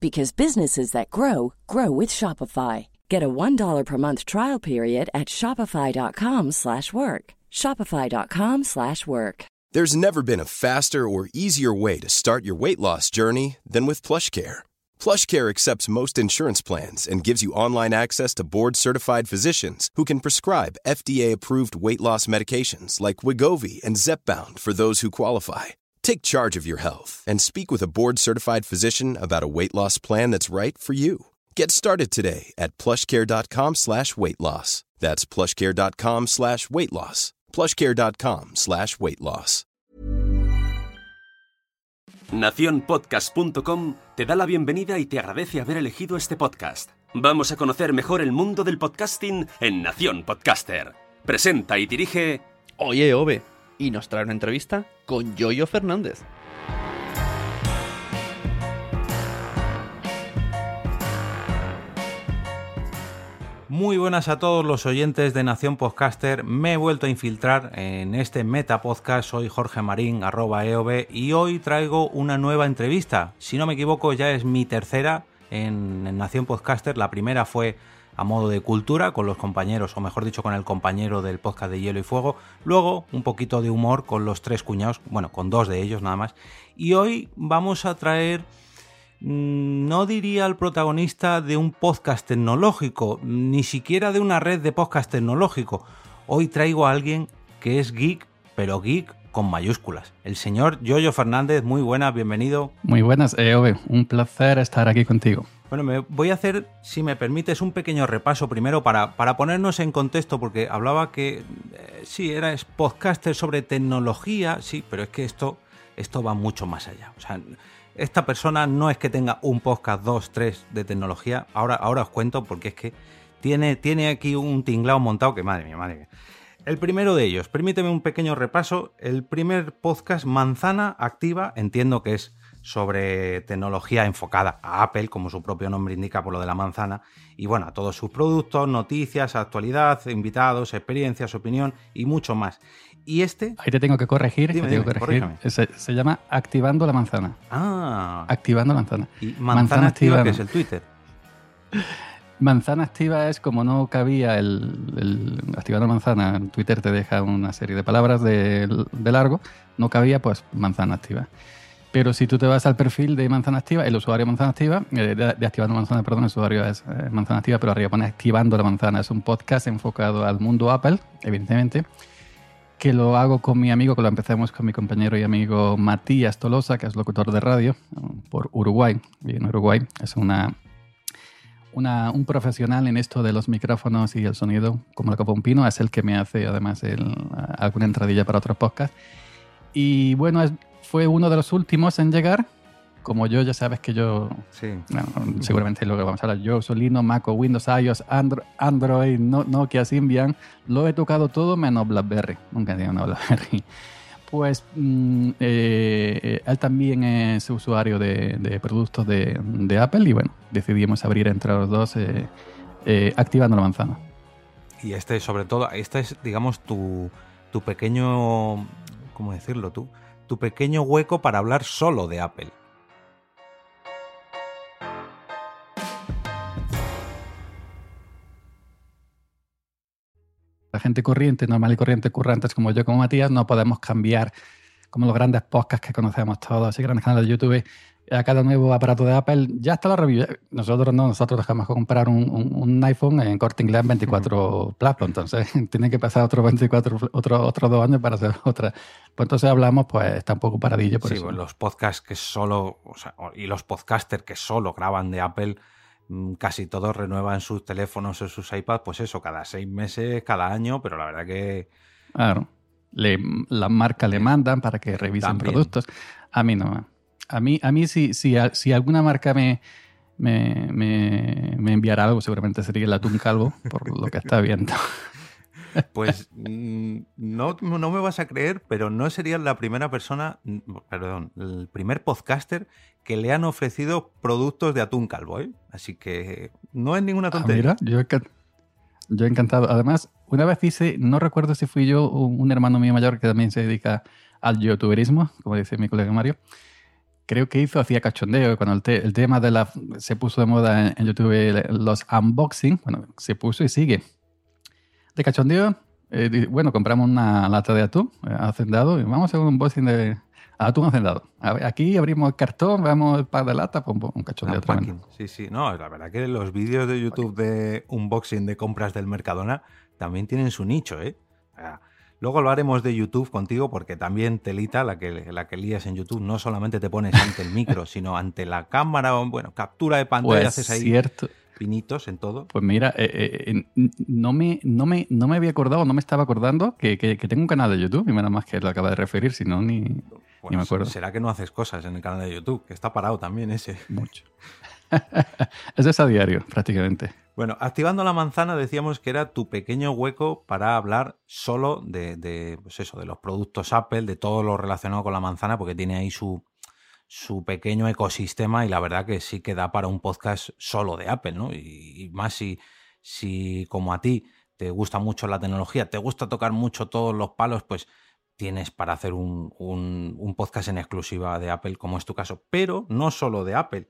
because businesses that grow grow with Shopify. Get a $1 per month trial period at shopify.com/work. shopify.com/work. There's never been a faster or easier way to start your weight loss journey than with PlushCare. PlushCare accepts most insurance plans and gives you online access to board-certified physicians who can prescribe FDA-approved weight loss medications like Wigovi and Zepbound for those who qualify. Take charge of your health and speak with a board-certified physician about a weight loss plan that's right for you. Get started today at plushcare.com slash weight loss. That's plushcare.com slash weight loss. plushcare.com slash weight loss. Naciónpodcast.com te da la bienvenida y te agradece haber elegido este podcast. Vamos a conocer mejor el mundo del podcasting en Nación Podcaster. Presenta y dirige... Oye, Ove, y nos trae una entrevista con Yoyo Fernández. Muy buenas a todos los oyentes de Nación Podcaster. Me he vuelto a infiltrar en este Meta Podcast. Soy Jorge Marín, arroba EOB, y hoy traigo una nueva entrevista. Si no me equivoco, ya es mi tercera en, Nación Podcaster. La primera fue a modo de cultura con los compañeros, o mejor dicho, con el compañero del podcast de Hielo y Fuego. Luego, un poquito de humor con los tres cuñados, bueno, con dos de ellos nada más. Y hoy vamos a traer mm, no diría al protagonista de un podcast tecnológico, ni siquiera de una red de podcast tecnológico. Hoy traigo a alguien que es geek, pero geek con mayúsculas. El señor Yoyo Fernández, muy buenas, bienvenido. Muy buenas, EOB. Un placer estar aquí contigo. Bueno, me voy a hacer, si me permites, un pequeño repaso primero para, para ponernos en contexto, porque hablaba que eh, sí, eres podcaster sobre tecnología, sí, pero es que esto, esto va mucho más allá. O sea, esta persona no es que tenga un podcast, dos, tres de tecnología. Ahora, ahora os cuento porque es que tiene, tiene aquí un tinglao montado que madre mía, madre mía. El primero de ellos, permíteme un pequeño repaso. El primer podcast, Manzana Activa, entiendo que es sobre tecnología enfocada a Apple, como su propio nombre indica por lo de la manzana, y bueno, a todos sus productos, noticias, actualidad, invitados, experiencias, opinión y mucho más. Y este... Ahí te tengo que corregir. Dime, te tengo dime, que corregir. Se, se llama Activando la manzana. Ah, Activando la manzana. y manzana, activa, que es el Twitter. Manzana activa es como no cabía el, el activando manzana. En Twitter te deja una serie de palabras de, de largo. No cabía, pues manzana activa. Pero si tú te vas al perfil de Manzana Activa, el usuario Manzana Activa, eh, de, de, Activando Manzana, perdón, el usuario es eh, Manzana Activa, pero arriba pone Activando la Manzana. Es un podcast enfocado al mundo Apple, evidentemente, que lo hago con mi amigo, que lo empezamos con mi compañero y amigo Matías Tolosa, que es locutor de radio por Uruguay. Y en Uruguay es una, una, un profesional en esto de los micrófonos y el sonido, como la copa un pino, es el que me hace además el, alguna entradilla para otros podcasts. Y bueno, es, fue uno de los últimos en llegar, como yo, ya sabes que yo, Sí. bueno, seguramente es lo que vamos a hablar, yo uso Linux, Mac, o Windows, iOS, Andro- Android, no- Nokia, Symbian, lo he tocado todo menos BlackBerry, nunca he tenido una BlackBerry. Pues mm, eh, él también es usuario de, de productos de, de Apple y bueno, decidimos abrir entre los dos eh, eh, activando la manzana. Y este, sobre todo, este es, digamos, tu, tu pequeño. ¿Cómo decirlo tú? Tu pequeño hueco para hablar solo de Apple. La gente corriente, normal y corriente, currantes como yo, como Matías, no podemos cambiar como los grandes podcasts que conocemos todos y grandes canales de YouTube. A cada nuevo aparato de Apple ya está la review. Nosotros no, nosotros dejamos comprar un, un- un iPhone en corte inglés en 24 plazos. Entonces tiene que pasar otros 24, otro, otros dos años para hacer otra. Pues entonces hablamos, pues está un poco paradillo por sí, eso. pues los podcasts que solo. o sea, y los podcasters que solo graban de Apple, mm, casi todos renuevan sus teléfonos o sus iPads, pues eso, cada seis meses, cada año, pero la verdad que. Claro. Le, las marcas le mandan para que revisen También. productos. A mí no. A mí, a mí si, si, si alguna marca me, me, me, me enviara algo, seguramente sería el atún calvo, por lo que está viendo. Pues mm, no, no me vas a creer, pero no serías la primera persona, perdón, el primer podcaster que le han ofrecido productos de atún calvo, ¿eh? Así que no es ninguna Ah, tontería. mira, yo, yo encantado. Además, una vez hice, no recuerdo si fui yo o un hermano mío mayor que también se dedica al youtuberismo, como dice mi colega Mario. Creo que hizo, hacía cachondeo, cuando el, te- el tema de la, se puso de moda en, en YouTube el- los unboxing, bueno, se puso y sigue. De cachondeo, eh, bueno, compramos una lata de atún eh, hacendado y vamos a hacer un unboxing de atún hacendado. A ver, aquí abrimos el cartón, vemos el par de lata, pum, pum, un cachondeo tremendo. Unpacking. Sí, sí. No, la verdad que los vídeos de YouTube de unboxing de compras del Mercadona también tienen su nicho, ¿eh? O sea, luego lo haremos de YouTube contigo porque también telita la que, la que lías en YouTube. No solamente te pones ante el micro, sino ante la cámara, o, bueno, captura de pantalla, Pues haces ahí cierto. pinitos en todo. Pues mira, eh, eh, eh, no, me, no, me, no me había acordado, no me estaba acordando que, que- que tengo un canal de YouTube y menos más que lo acaba de referir, si no, ni Pues me acuerdo. será que no haces cosas en el canal de YouTube, que está parado también ese. mucho. Eso es a diario, prácticamente. Bueno, activando la manzana decíamos que era tu pequeño hueco para hablar solo de, pues eso, de los productos Apple, de todo lo relacionado con la manzana, porque tiene ahí su, su pequeño ecosistema y la verdad que sí que da para un podcast solo de Apple, ¿no? Y, más si, si como a ti te gusta mucho la tecnología, te gusta tocar mucho todos los palos, pues tienes para hacer un- un podcast en exclusiva de Apple, como es tu caso. Pero no solo de Apple,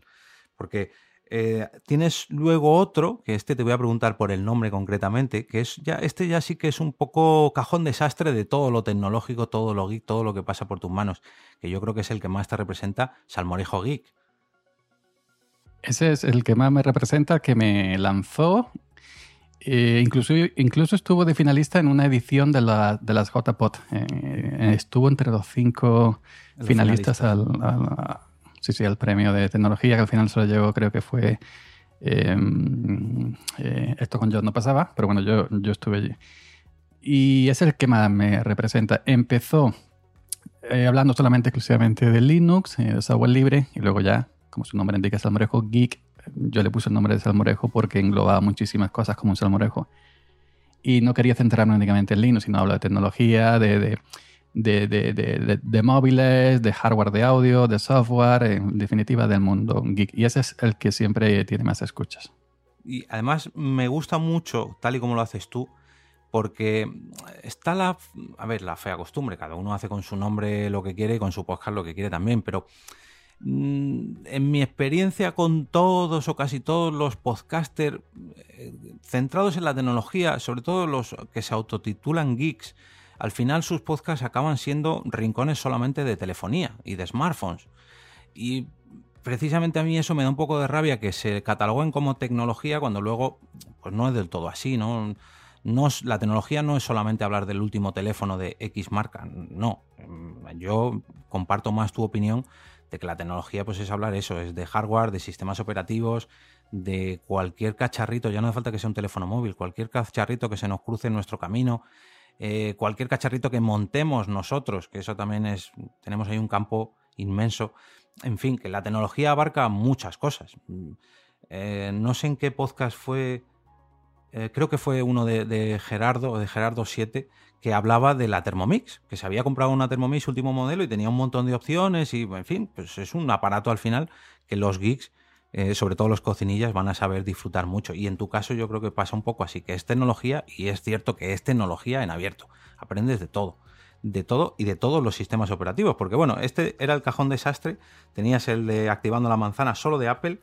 porque eh, tienes luego otro, que este te voy a preguntar por el nombre concretamente, que es ya, este ya sí que es un poco cajón desastre de todo lo tecnológico, todo lo geek, todo lo que pasa por tus manos, que yo creo que es el que más te representa, Salmorejo Geek. Ese es el que más me representa, que me lanzó. eh, incluso, incluso estuvo de finalista en una edición de, la- de las JPOT. Eh, estuvo entre los cinco finalistas al, al- sí, sí, al premio de tecnología, que al final se lo llevó, creo que fue. eh, eh, esto con John no pasaba, pero bueno, yo, yo estuve allí. Y es el que más me representa. Empezó eh, hablando solamente exclusivamente de Linux, eh, de software libre, y luego ya, como su nombre indica, Salmorejo Geek, yo le puse el nombre de Salmorejo porque englobaba muchísimas cosas como un Salmorejo. Y no quería centrarme únicamente en Linux, sino hablo de tecnología, de, de, de, de- de- de- móviles, de hardware de audio, de software, en definitiva del mundo geek. Y ese es el que siempre tiene más escuchas. Y además me gusta mucho, tal y como lo haces tú, porque está la, a ver, la fea costumbre, cada uno hace con su nombre lo que quiere y con su podcast lo que quiere también, pero mm, en mi experiencia con todos o casi todos los podcasters eh, centrados en la tecnología, sobre todo los que se autotitulan geeks, al final sus podcasts acaban siendo rincones solamente de telefonía y de smartphones. Y precisamente a mí eso me da un poco de rabia que se cataloguen como tecnología cuando luego pues no es del todo así, ¿no? No la tecnología no es solamente hablar del último teléfono de X marca, no. Yo comparto más tu opinión de que la tecnología pues es hablar eso, es de hardware, de sistemas operativos, de cualquier cacharrito, ya no hace falta que sea un teléfono móvil, cualquier cacharrito que se nos cruce en nuestro camino, eh, cualquier cacharrito que montemos nosotros, que eso también es, tenemos ahí un campo inmenso. en fin, que la tecnología abarca muchas cosas. Eh, no sé en qué podcast fue, eh, creo que fue uno de, de Gerardo, de Gerardo 7, que hablaba de la Thermomix, que se había comprado una Thermomix último modelo y tenía un montón de opciones y, en fin, pues es un aparato al final que los geeks, eh, sobre todo los cocinillas, van a saber disfrutar mucho. Y en tu caso yo creo que pasa un poco así, que es tecnología y es cierto que es tecnología en abierto. Aprendes de todo de todo y de todos los sistemas operativos. Porque bueno, este era el cajón desastre. Tenías el de activando la manzana solo de Apple.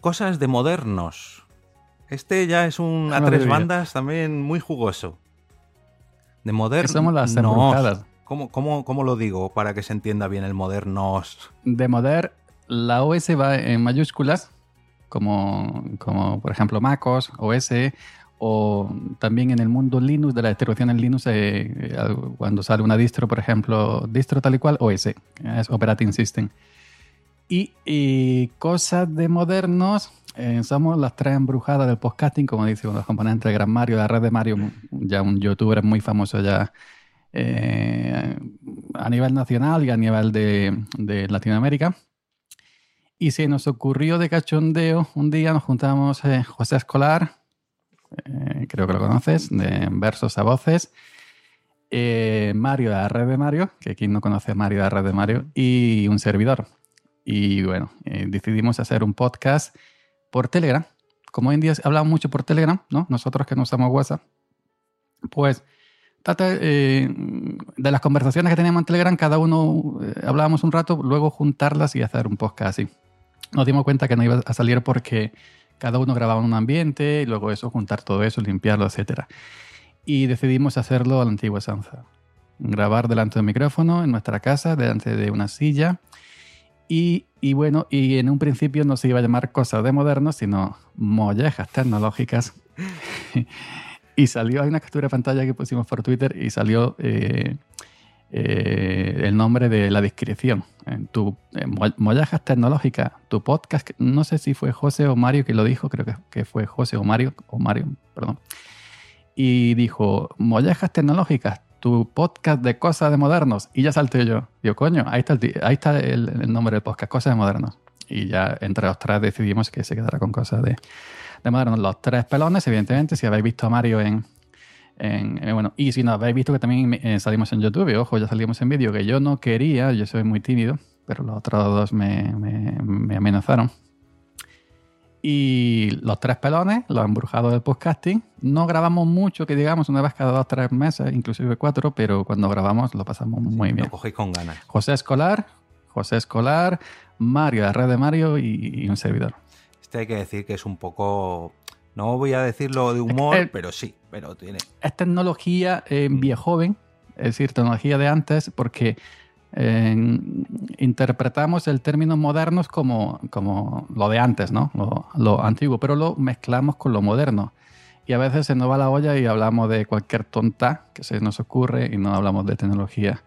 Cosas de modernos. Este ya es un a tres bandas también muy jugoso. De modernos. Somos las ¿Cómo, cómo, cómo lo digo para que se entienda bien el modernos? De moder, la OS va en mayúsculas, como, como por ejemplo MacOS, OS, o también en el mundo Linux, de la distribución Linux, eh, cuando sale una distro, por ejemplo, distro tal y cual, OS, es Operating System. Y, cosas de modernos, eh, somos las tres embrujadas del podcasting, como dice uno de los componentes de Gran Mario, la red de Mario, ya un youtuber muy famoso ya eh, a nivel nacional y a nivel de, de Latinoamérica. Y se nos ocurrió de cachondeo, un día nos juntamos José Escolar, eh, creo que lo conoces, de versos a voces. Eh, Mario de red de Mario, que quien no conoce Mario de red de Mario, y un servidor. Y bueno, eh, decidimos hacer un podcast por Telegram. Como hoy en día hablamos mucho por Telegram, ¿no? Nosotros que no usamos WhatsApp, pues de las conversaciones que teníamos en Telegram, cada uno hablábamos un rato, luego juntarlas y hacer un podcast así. Nos dimos cuenta que no iba a salir porque cada uno grababa en un ambiente y luego eso, juntar todo eso, limpiarlo, etc. Y decidimos hacerlo a la antigua Sanza. Grabar delante del micrófono en nuestra casa, delante de una silla. Y, y, bueno, y en un principio no se iba a llamar cosas de modernos, sino mollejas tecnológicas. y salió, hay una captura de pantalla que pusimos por Twitter y salió eh, eh, el nombre de la descripción. En tu eh, Mollajas Tecnológica, tu podcast, no sé si fue José o Mario que lo dijo, creo que, que fue José o Mario, o Mario, perdón. Y dijo, Mollajas Tecnológicas, tu podcast de cosas de modernos. Y ya salté yo. Digo, coño, ahí está, el, ahí está el, nombre del podcast, cosas de modernos. Y ya entre los tres decidimos que se quedara con cosas de, de modernos. Los tres pelones, evidentemente, si habéis visto a Mario en, eh, bueno, y si no habéis visto que también eh, salimos en YouTube, ojo, ya salimos en vídeo, que yo no quería, yo soy muy tímido, pero los otros dos me, me, amenazaron. Y los tres pelones, los embrujados del podcasting, no grabamos mucho, que digamos, una vez cada dos o tres meses, inclusive cuatro, pero cuando grabamos lo pasamos muy bien. Lo cogéis con ganas. José Escolar, José Escolar, Mario, la red de Mario y, un servidor. Este hay que decir que es un poco no voy a decirlo de humor, pero sí, pero tiene. Es tecnología eh, mm. joven, es decir, tecnología de antes, porque eh, interpretamos el término modernos como, como lo de antes, ¿no? Lo, antiguo, pero lo mezclamos con lo moderno. Y a veces se nos va la olla y hablamos de cualquier tonta que se nos ocurre y no hablamos de tecnología.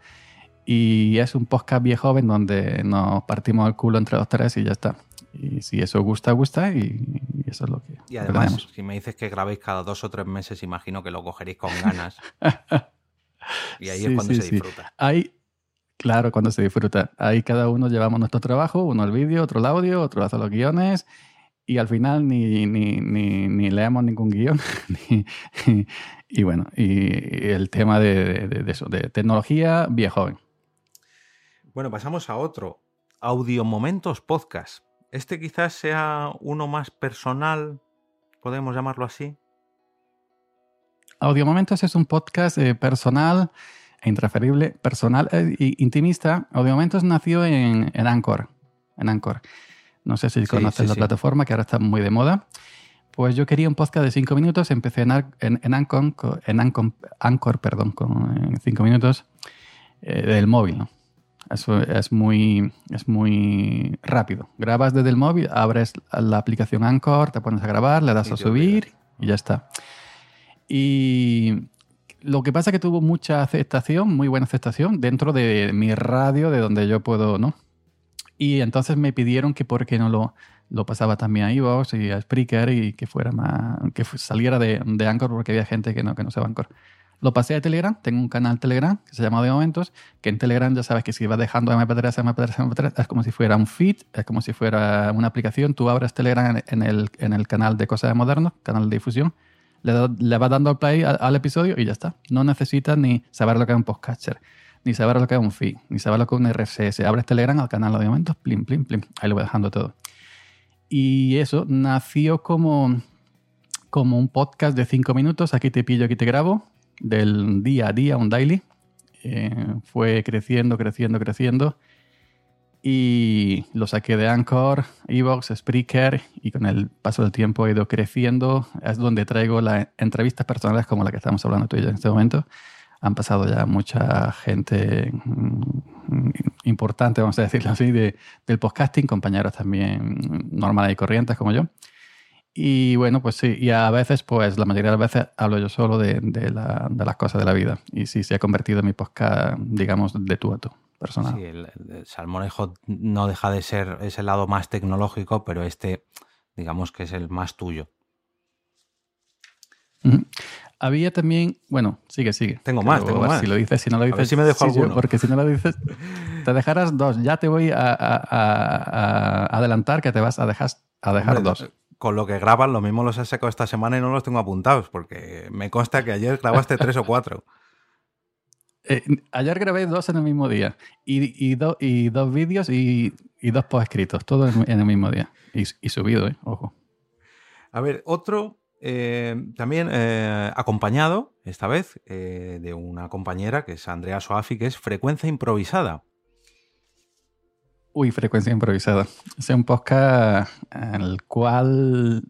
Y es un podcast viejo joven donde nos partimos el culo entre los tres y ya está. Y si eso gusta, gusta y, eso es lo que. Y además, si me dices que grabéis cada dos o tres meses, imagino que lo cogeréis con ganas. y ahí es cuando se disfruta. Ahí, claro, cuando se disfruta. Ahí cada uno llevamos nuestro trabajo, uno el vídeo, otro el audio, otro hace los guiones. Y al final ni, ni, ni, leemos ningún guion. y bueno, y el tema de, de, eso, de tecnología viejo Bueno, pasamos a otro. Audio Momentos Podcast. Este quizás sea uno más personal, podemos llamarlo así. Audio Momentos es un podcast eh, personal e intransferible, personal e intimista. Audio Momentos nació en, en Anchor. En Anchor. No sé si conoces la plataforma que ahora está muy de moda. Pues yo quería un podcast de cinco minutos, empecé en, en, Anchor, en Anchor, perdón, con cinco minutos eh, del móvil. ¿no? Es muy, es muy rápido. Grabas desde el móvil, abres la aplicación Anchor, te pones a grabar, le das a subir y ya está. Y lo que pasa es que tuvo mucha aceptación, muy buena aceptación, dentro de mi radio, de donde yo puedo, ¿no? Y entonces me pidieron que por qué no lo, lo pasaba también a iVoox y a Spreaker y que fuera más, que saliera de, de Anchor porque había gente que no, que no sabe Anchor. Lo pasé a Telegram, tengo un canal Telegram que se llama De Momentos, que en Telegram ya sabes que si vas dejando MP3, MP3, MP3, es como si fuera un feed, es como si fuera una aplicación, tú abres Telegram en el, en el canal de Cosas de Modernos, canal de difusión, le, vas dando play al, al, episodio y ya está. No necesitas ni saber lo que es un podcatcher, ni saber lo que es un feed, ni saber lo que es un RSS. Abres Telegram al canal de Momentos, plim, plim, plim, ahí lo voy dejando todo. Y eso nació como, como un podcast de cinco minutos, aquí te pillo, aquí te grabo, del día a día, un daily. Eh, fue creciendo, creciendo, creciendo. Y lo saqué de Anchor, Evox, Spreaker y con el paso del tiempo he ido creciendo. Es donde traigo las entrevistas personales como la que estamos hablando tú y yo en este momento. Han pasado ya mucha gente mm, importante, vamos a decirlo así, de, del podcasting, compañeros también normales y corrientes como yo. Y bueno, pues sí, y a veces, pues la mayoría de las veces hablo yo solo de, de, la, de las cosas de la vida. Y sí, se ha convertido en mi podcast, digamos, de tú a tú, personal. Sí, el, el Salmonejo no deja de ser ese lado más tecnológico, pero este, digamos que es el más tuyo. Uh -huh. Había también, bueno, sigue, sigue. Tengo más, tengo más. Si lo dices, si no lo dices. A ver si me dejo sí, alguno. Porque si no lo dices, te dejarás dos. Ya te voy a, a, a, a adelantar que te vas a dejar, a dejar Hombre, dos. Con lo que grabas, lo mismo los he sacado esta semana y no los tengo apuntados, porque me consta que ayer grabaste tres o cuatro. Eh, ayer grabé dos en el mismo día y, y, do, y dos vídeos y, y, dos post escritos, todo en, el mismo día y, y subido, eh, ojo. A ver, otro eh, también eh, acompañado, esta vez, eh, de una compañera que es Andrea Soafi, que es Frecuencia Improvisada. Uy, Frecuencia Improvisada. Es un podcast el cual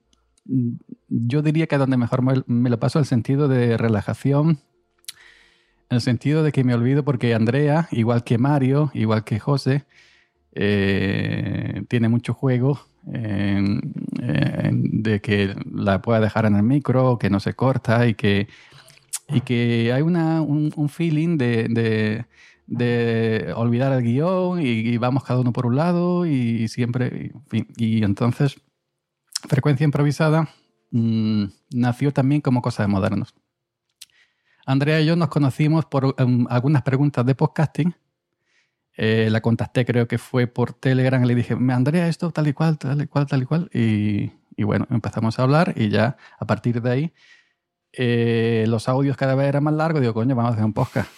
yo diría que donde mejor me, lo paso el sentido de relajación, el sentido de que me olvido porque Andrea, igual que Mario, igual que José, eh, tiene mucho juego de que la pueda dejar en el micro, que no se corta y que, y que hay una, un, un feeling de, de, de, olvidar el guion y, y, vamos cada uno por un lado y, siempre, y entonces frecuencia improvisada mmm, nació también como cosa de modernos. Andrea y yo nos conocimos por um, algunas preguntas de podcasting eh, la contacté, creo que fue por Telegram, y le dije, Andrea, esto tal y cual, tal y cual, tal y cual. Y, y bueno, empezamos a hablar y ya a partir de ahí eh, los audios cada vez eran más largos. Digo, coño, vamos a hacer un podcast.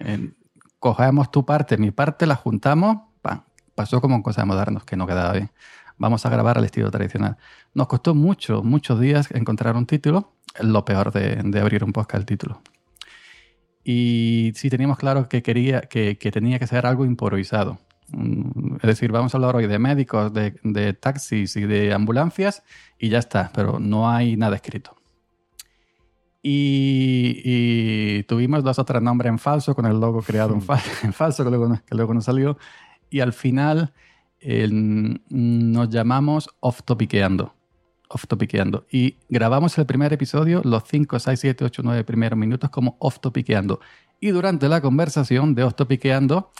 Eh, cogemos tu parte, mi parte, la juntamos, ¡pam! pasó como en cosas modernas que no quedaba bien. Vamos a grabar al estilo tradicional. Nos costó mucho, muchos días encontrar un título. Lo peor de, de abrir un podcast, el título y sí teníamos claro que quería que, que, tenía que ser algo improvisado. Mm, Es decir, vamos a hablar hoy de médicos, de, de, taxis y de ambulancias y ya está, pero no hay nada escrito. Y, y tuvimos dos o tres nombres en falso, con el logo creado en, fa en falso, que luego, que luego no salió. Y al final eh, nos llamamos Off Topiqueando off topiqueando. Y grabamos el primer episodio, los 5, 6, 7, 8, 9 primeros minutos como off topiqueando. Y durante la conversación de off topiqueando,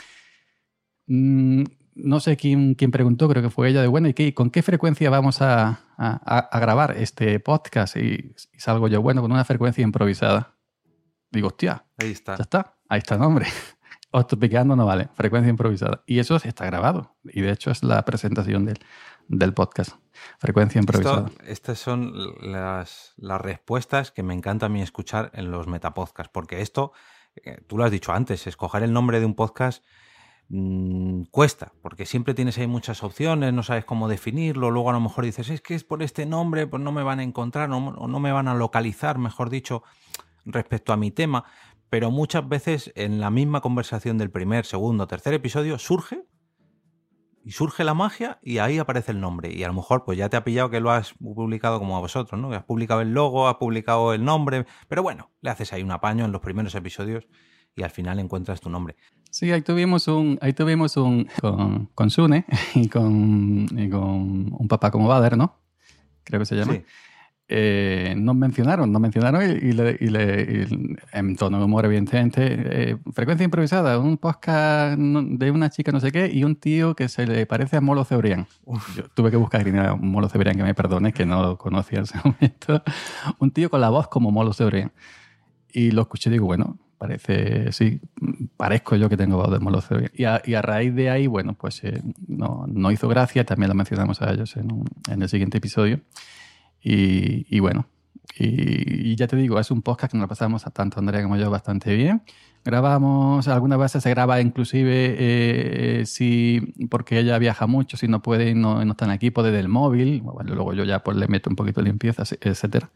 mmm, no sé quién, quién, preguntó, creo que fue ella, de bueno, ¿y qué, con qué frecuencia vamos a, a, a grabar este podcast? Y, y, salgo yo, bueno, con una frecuencia improvisada. Digo, hostia, ahí está. Ya está, ahí está el nombre. Off topiqueando no vale, frecuencia improvisada. Y eso está grabado. Y de hecho es la presentación del, del podcast. Frecuencia improvisada. Esto, estas son las, las, respuestas que me encanta a mí escuchar en los metapodcasts, porque esto, eh, tú lo has dicho antes, escoger el nombre de un podcast mmm, cuesta, porque siempre tienes ahí muchas opciones, no sabes cómo definirlo, luego a lo mejor dices, es que es por este nombre, pues no me van a encontrar o no, no me van a localizar, mejor dicho, respecto a mi tema, pero muchas veces en la misma conversación del primer, segundo, tercer episodio surge y surge la magia y ahí aparece el nombre. Y a lo mejor pues ya te ha pillado que lo has publicado como a vosotros, ¿no? Que has publicado el logo, has publicado el nombre, pero bueno, le haces ahí un apaño en los primeros episodios y al final encuentras tu nombre. Sí, ahí tuvimos un, ahí tuvimos un con, con Sune y con, y con un papá como Bader, ¿no? Creo que se llama. Sí. Eh, nos mencionaron, nos mencionaron y, y, le, y, le, en tono de humor, evidentemente. Eh, frecuencia improvisada, un podcast de una chica no sé qué y un tío que se le parece a Molo Cebrián. Yo tuve que buscar a Molo Cebrián, que me perdone, que no lo conocía en ese momento. un tío con la voz como Molo Cebrián. Y lo escuché y digo, bueno, parece, sí, parezco yo que tengo voz de Molo Y y a raíz de ahí, bueno, pues eh, no, no, hizo gracia, también lo mencionamos a ellos en, en el siguiente episodio. Y, y bueno, y, y, ya te digo, es un podcast que nos lo pasamos a tanto Andrea como yo bastante bien. Grabamos, algunas veces se graba inclusive eh, si, porque ella viaja mucho, si no puede no, no está en equipo desde el móvil. Bueno, luego yo ya pues le meto un poquito de limpieza, etcétera.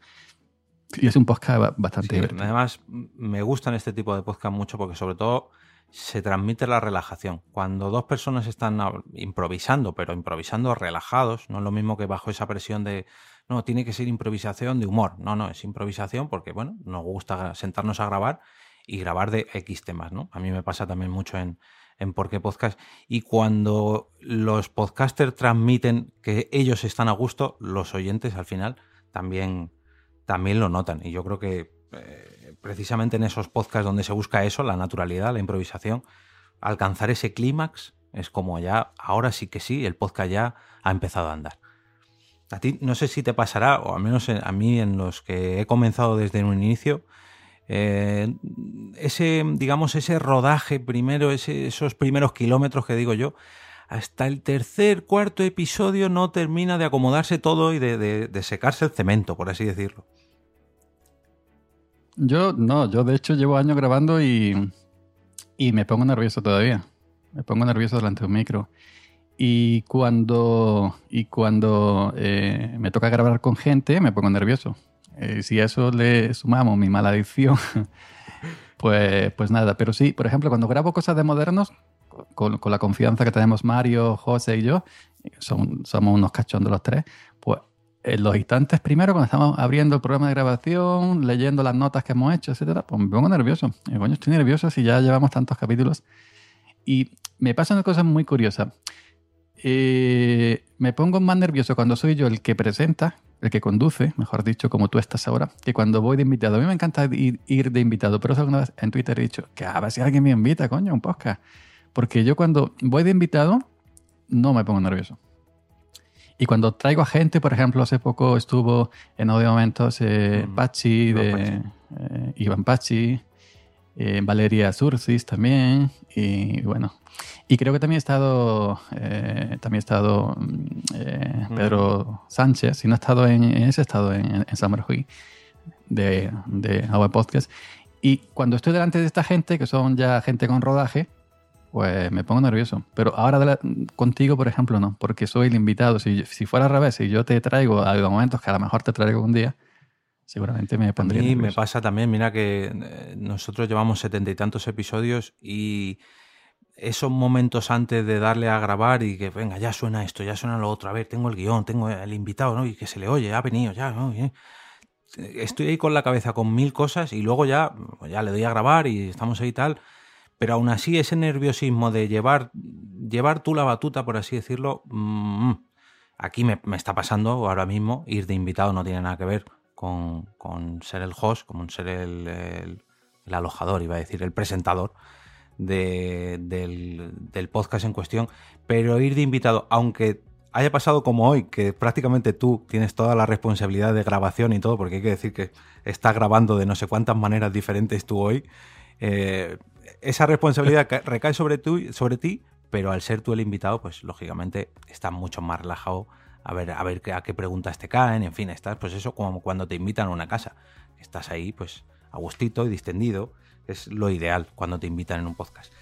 Y es un podcast bastante sí, divertido. Además, me gustan este tipo de podcast mucho porque sobre todo se transmite la relajación. Cuando dos personas están improvisando, pero improvisando relajados, no es lo mismo que bajo esa presión de, no, tiene que ser improvisación de humor. No, no, es improvisación porque, bueno, nos gusta sentarnos a grabar y grabar de X temas, ¿no? A mí me pasa también mucho en, en Por qué Podcast. Y cuando los podcasters transmiten que ellos están a gusto, los oyentes al final también, también lo notan. Y yo creo que eh, precisamente en esos podcasts donde se busca eso, la naturalidad, la improvisación, alcanzar ese clímax es como ya, ahora sí que sí, el podcast ya ha empezado a andar. A ti no sé si te pasará, o al menos a mí en los que he comenzado desde un inicio, eh, ese, digamos, ese rodaje primero, esos primeros kilómetros que digo yo, hasta el tercer, cuarto episodio no termina de acomodarse todo y de secarse el cemento, por así decirlo. Yo no, yo de hecho llevo años grabando y, y me pongo nervioso todavía. Me pongo nervioso delante de un micro. Y cuando, y cuando eh, me toca grabar con gente, me pongo nervioso. Eh, si a eso le sumamos mi mala adicción, pues, pues nada. Pero sí, por ejemplo, cuando grabo cosas de modernos, con, con la confianza que tenemos Mario, José y yo, somos unos cachondos los tres, pues los instantes primero, cuando estamos abriendo el programa de grabación, leyendo las notas que hemos hecho, etcétera, pues me pongo nervioso. Y, coño, estoy nervioso si ya llevamos tantos capítulos. Y me pasa una cosa muy curiosa. Eh, me pongo más nervioso cuando soy yo el que presenta, el que conduce, mejor dicho, como tú estás ahora, que cuando voy de invitado. A mí me encanta ir, ir de invitado, pero alguna vez en Twitter he dicho que a ver si alguien me invita, coño, un podcast. Porque yo cuando voy de invitado no me pongo nervioso. Y cuando traigo a gente, por ejemplo, hace poco estuvo en audio momentos eh, mm, Pachi, de Pachi. Eh, Iván Pachi, eh, Valeria Surcis también, y bueno. Y creo que también ha estado, también ha estado mm, Pedro mm. Sánchez, si no ha estado en, en ese, ha estado en, en Hui, de, de Our Podcast. Y cuando estoy delante de esta gente, que son ya gente con rodaje, pues me pongo nervioso. Pero ahora la, contigo, por ejemplo, no, porque soy el invitado. Si, si fuera al revés, si yo te traigo a momentos que a lo mejor te traigo un día, seguramente me pondría. A mí nervioso. me pasa también, mira que eh, nosotros llevamos setenta y tantos episodios y esos momentos antes de darle a grabar y que venga, ya suena esto, ya suena lo otro, a ver, tengo el guion, tengo el invitado, ¿no? Y que se le oye, ha venido, ya, ¿no? Estoy ahí con la cabeza con mil cosas y luego ya, ya le doy a grabar y estamos ahí y tal pero aún así ese nerviosismo de llevar, llevar tú la batuta, por así decirlo, mmm, aquí me, me, está pasando ahora mismo, ir de invitado no tiene nada que ver con, con ser el host, con ser el, alojador, iba a decir, el presentador de, del, del podcast en cuestión, pero ir de invitado, aunque haya pasado como hoy, que prácticamente tú tienes toda la responsabilidad de grabación y todo, porque hay que decir que estás grabando de no sé cuántas maneras diferentes tú hoy, eh, esa responsabilidad recae sobre, tú, sobre ti, pero al ser tú el invitado, pues lógicamente estás mucho más relajado a ver, a ver a qué preguntas te caen, en fin, estás pues eso como cuando te invitan a una casa. Estás ahí pues a gustito y distendido, es lo ideal cuando te invitan en un podcast.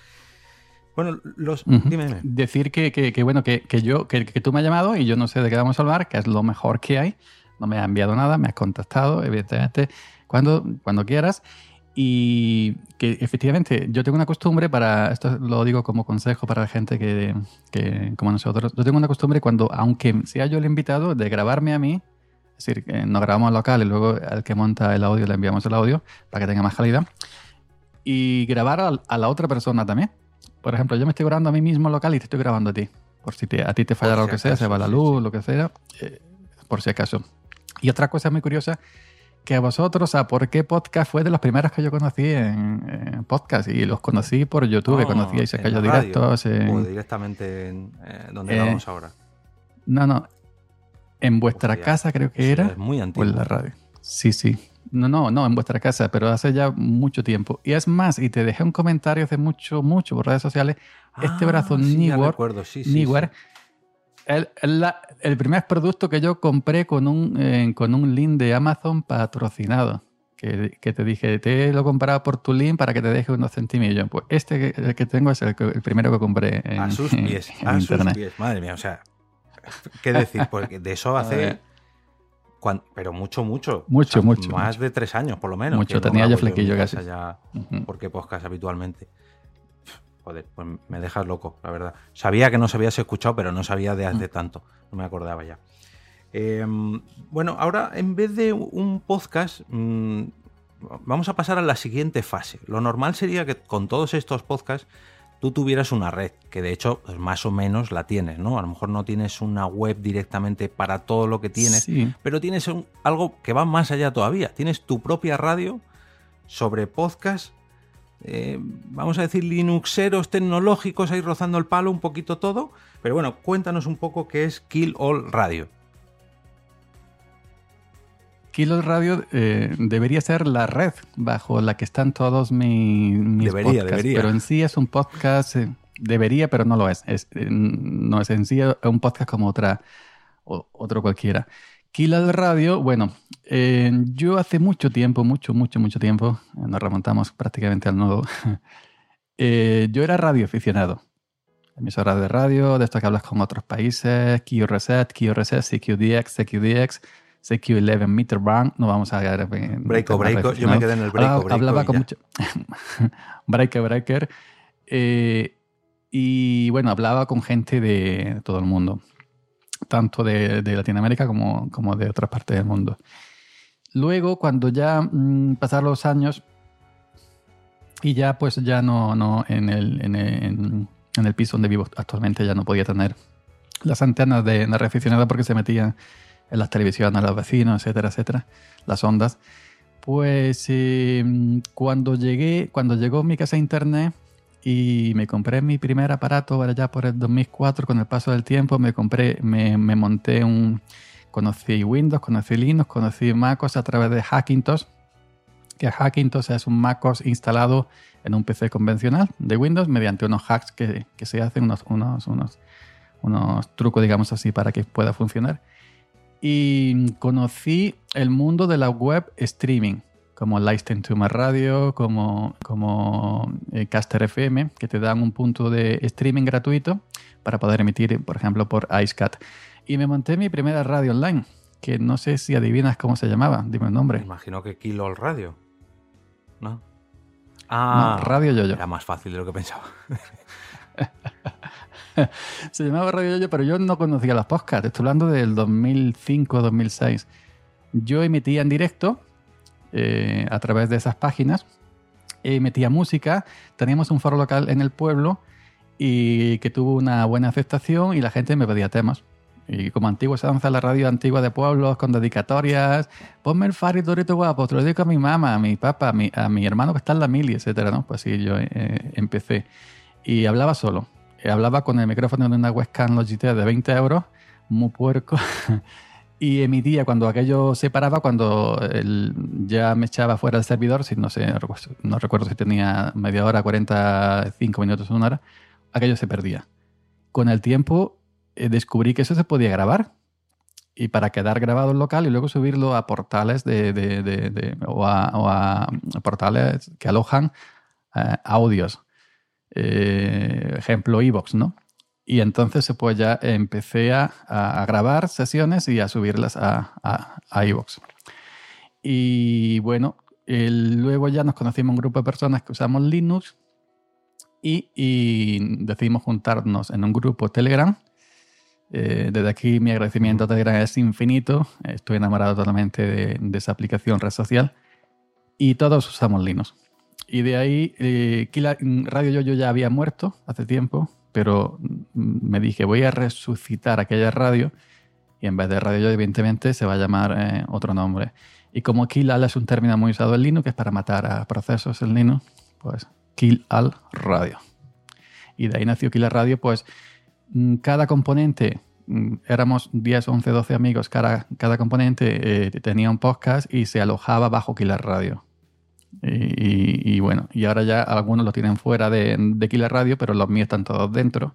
Bueno, los... Uh -huh. dime, dime, Decir que, que, que bueno, que, que yo, que, que, tú me has llamado y yo no sé de qué vamos a hablar, que es lo mejor que hay. No me has enviado nada, me has contactado, evidentemente, cuando, cuando quieras. Y que efectivamente yo tengo una costumbre para, esto lo digo como consejo para la gente que, que, como nosotros, yo tengo una costumbre cuando, aunque sea yo el invitado, de grabarme a mí, es decir, que nos grabamos al local y luego al que monta el audio le enviamos el audio para que tenga más calidad, y grabar a, a la otra persona también. Por ejemplo, yo me estoy grabando a mí mismo local y te estoy grabando a ti. Por si te, a ti te falla si lo que acaso, sea, se va la luz, sí, sí. lo que sea, eh, por si acaso. Y otra cosa muy curiosa que a vosotros, a por qué podcast fue de los primeros que yo conocí en, en podcast y los conocí por YouTube, no, conocí a Isekai directos. En, o directamente en eh, donde eh, vamos ahora. No, no. En vuestra casa creo que era. Es muy antiguo. En la radio. Sí, sí. No, no, no, en vuestra casa, pero hace ya mucho tiempo. Y es más, y te dejé un comentario hace mucho, mucho por redes sociales. este Ah, brazo sí, recuerdo, sí, sí, El, el- el primer producto que yo compré con un, eh, con un link de Amazon patrocinado. Que, que te dije, te lo he comprado por tu link para que te deje unos centimillos. Pues este que, el que tengo es el, primero que compré en, A sus pies, en a sus internet. pies. Madre mía, o sea, ¿qué decir? Porque de eso hace. ver. cuan- pero mucho, mucho. Mucho, mucho, Más mucho. de tres años, por lo menos. Mucho, no tenía mi flequillo casi. Ya, Ujú. porque podcast habitualmente. Joder, pues me dejas loco, la verdad. Sabía que no se habías escuchado, pero no sabía de Mm. hace tanto. No me acordaba ya. Eh, bueno, ahora en vez de un podcast, mm, vamos a pasar a la siguiente fase. Lo normal sería que con todos estos podcasts tú tuvieras una red, que de hecho pues, más o menos la tienes, ¿no? A lo mejor no tienes una web directamente para todo lo que tienes, Sí. pero tienes un- algo que va más allá todavía. Tienes tu propia radio sobre podcast, eh, vamos a decir, linuxeros tecnológicos, ahí rozando el palo un poquito todo. Pero bueno, cuéntanos un poco qué es Kill All Radio. Kilo Radio eh, debería ser la red bajo la que están todos mi- mis Debería, podcasts, debería. Pero en sí es un podcast, eh, debería, pero no lo es. es no es en sí un podcast como otra, o- otro cualquiera. Kilo Radio, bueno, eh, yo hace mucho tiempo, mucho, mucho, mucho tiempo, eh, nos remontamos prácticamente al nuevo, eh, yo era radioaficionado. Emisora de radio, de esto que hablas con otros países, Q Reset, Q Reset, CQDX, CQDX, CQ11 Meter Band, no vamos a Breako, breako, yo me quedé en el breako, Hablaba- breako Hablaba y con ya. mucho. breaker, breaker. Eh, y bueno, hablaba con gente de todo el mundo, tanto de, de Latinoamérica como, como de otras partes del mundo. Luego, cuando ya mm, pasaron los años y ya pues ya no, no en, el, en, el, en- el piso donde vivo actualmente ya no podía tener las antenas de, de reaficionado porque se metían en las televisiones los vecinos, etcétera, etcétera, las ondas. Pues eh, cuando llegué, cuando llegó mi casa a internet y me compré mi primer aparato allá por el 2004, con el paso del tiempo me compré, me, me monté un, conocí Windows, conocí Linux, conocí MacOS a través de Hackintosh, que Hackintosh es un MacOS instalado en un PC convencional de Windows mediante unos hacks que, que se hacen, unos, unos, unos, unos trucos, digamos así, para que pueda funcionar. Y conocí el mundo de la web streaming, como Listen to My Radio, como, como eh, Caster FM, que te dan un punto de streaming gratuito para poder emitir, por ejemplo, por IceCat. Y me monté mi primera radio online, que no sé si adivinas cómo se llamaba, dime el Me nombre. imagino que Kill All Radio. ¿No? No, Ah, Radio Yoyo. Era más fácil de lo que pensaba. Se llamaba Radio Yoyo, pero yo no conocía los podcasts. Estoy hablando del 2005-2006. Yo emitía en directo eh, a través de esas páginas. Emitía música. Teníamos un foro local en el pueblo y que tuvo una buena aceptación y la gente me pedía temas. Y como antiguo se danza la radio antigua de pueblos con dedicatorias, ponme el Fari Dorito guapo, te lo dedico a mi mamá, a mi papá, a mi, a mi hermano que está en la mili, etcétera, ¿no? Pues sí, yo eh, empecé. Y hablaba solo. Eh, Hablaba con el micrófono de una webcam Logitech de 20 euros, muy puerco. y emitía cuando aquello se paraba, cuando el- ya me echaba fuera del servidor, si no sé, no recuerdo, si tenía media hora, 45 minutos, una hora, aquello se perdía. Con el tiempo eh, descubrí que eso se podía grabar y para quedar grabado en local y luego subirlo a portales de, o, o a portales que alojan eh, audios. Eh, ejemplo, Evox, ¿no? Y entonces pues ya empecé a, a grabar sesiones y a subirlas a, a, a. Y bueno, el- luego ya nos conocimos un grupo de personas que usamos Linux y, decidimos juntarnos en un grupo Telegram. Eh, desde aquí mi agradecimiento a Telegram es infinito. Estoy enamorado totalmente de, esa aplicación red social. Y todos usamos Linux. Y de ahí, eh, Radio Yoyo ya había muerto hace tiempo, pero me dije, voy a resucitar aquella radio y en vez de Radio evidentemente, se va a llamar eh, otro nombre. Y como Kill Al es un término muy usado en Linux, que es para matar a procesos en Linux, pues Kill Al Radio. Y de ahí nació Kill Radio, pues mm, cada componente mm, éramos 10, 11, 12 amigos, cada, cada componente eh, tenía un podcast y se alojaba bajo Killer Radio. Y, bueno, y ahora ya algunos lo tienen fuera de, de Killer Radio, pero los míos están todos dentro.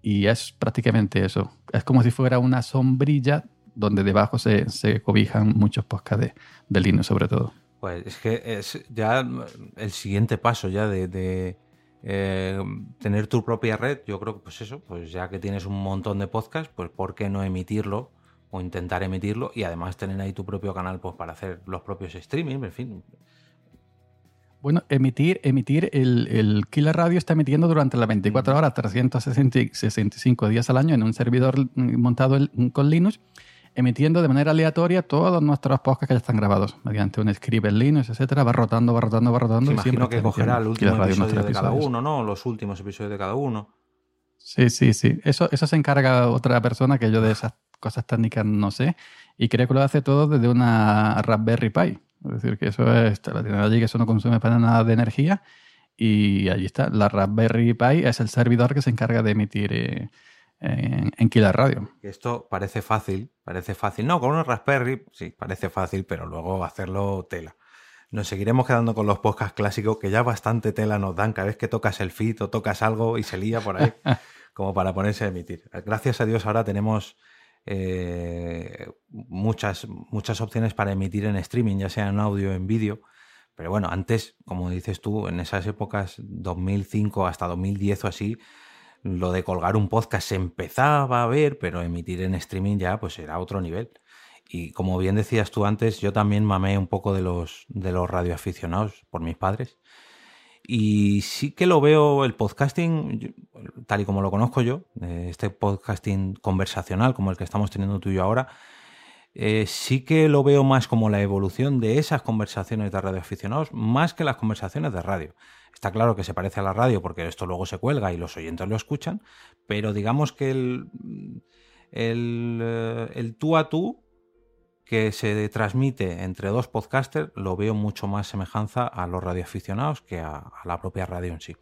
Y es prácticamente eso. Es como si fuera una sombrilla donde debajo se, se cobijan muchos podcasts de, de Linux sobre todo. Pues es que es ya el siguiente paso ya de, de eh, tener tu propia red. Yo creo que pues eso, pues ya que tienes un montón de podcasts, pues ¿por qué no emitirlo? O intentar emitirlo y además tener ahí tu propio canal pues para hacer los propios streaming, en fin. Bueno, emitir, emitir el, el Killer Radio está emitiendo durante las 24 horas, 365 días al año en un servidor montado con Linux emitiendo de manera aleatoria todos nuestros podcasts que ya están grabados mediante un script en Linux, etcétera, va rotando, va rotando, va rotando. Sí, imagino que cogerá el último episodio de cada uno, ¿no? Los últimos episodios de cada uno. Sí, sí, sí. Eso, eso se encarga otra persona que yo de esas cosas técnicas no sé. Y creo que lo hace todo desde una Raspberry Pi. Es decir, que eso es, la tiene allí, que eso no consume para nada de energía. Y allí está. La Raspberry Pi es el servidor que se encarga de emitir eh, en, en Killer Radio. Esto parece fácil, parece fácil. No, con una Raspberry, sí, parece fácil, pero luego hacerlo tela. Nos seguiremos quedando con los podcasts clásicos que ya bastante tela nos dan cada vez que tocas el feed o tocas algo y se lía por ahí, como para ponerse a emitir. Gracias a Dios ahora tenemos eh, muchas, muchas opciones para emitir en streaming, ya sea en audio en vídeo. Pero bueno, antes, como dices tú, en esas épocas 2005 hasta 2010 o así, lo de colgar un podcast se empezaba a ver, pero emitir en streaming ya pues era otro nivel. Y como bien decías tú antes, yo también mamé un poco de los, de los radioaficionados por mis padres. Y sí que lo veo el podcasting, tal y como lo conozco yo, este podcasting conversacional como el que estamos teniendo tú y yo ahora, eh, sí que lo veo más como la evolución de esas conversaciones de radioaficionados, más que las conversaciones de radio. Está claro que se parece a la radio porque esto luego se cuelga y los oyentes lo escuchan, pero digamos que el, el, eh, el tú a tú que se transmite entre dos podcasters lo veo mucho más semejanza a los radioaficionados que a, a la propia radio en sí.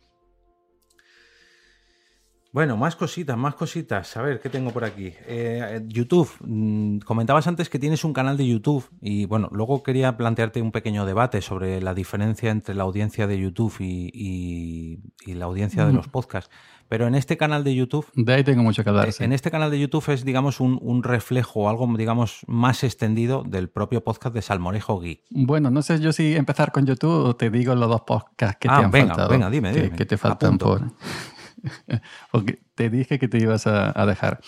Bueno, más cositas, más cositas. A ver, ¿qué tengo por aquí? Eh, YouTube. Mm, comentabas antes que tienes un canal de YouTube y bueno, luego quería plantearte un pequeño debate sobre la diferencia entre la audiencia de YouTube y, y, y la audiencia de los podcasts. Pero en este canal de YouTube... De ahí tengo mucho que hablar. Sí. En este canal de YouTube es, digamos, un, un reflejo, algo, digamos, más extendido del propio podcast de Salmorejo Geek. Bueno, no sé yo si empezar con YouTube o te digo los dos podcasts que ah, te han venga, faltado. Venga, dime, que, dime. que te faltan por... Porque te dije que te ibas a, dejar.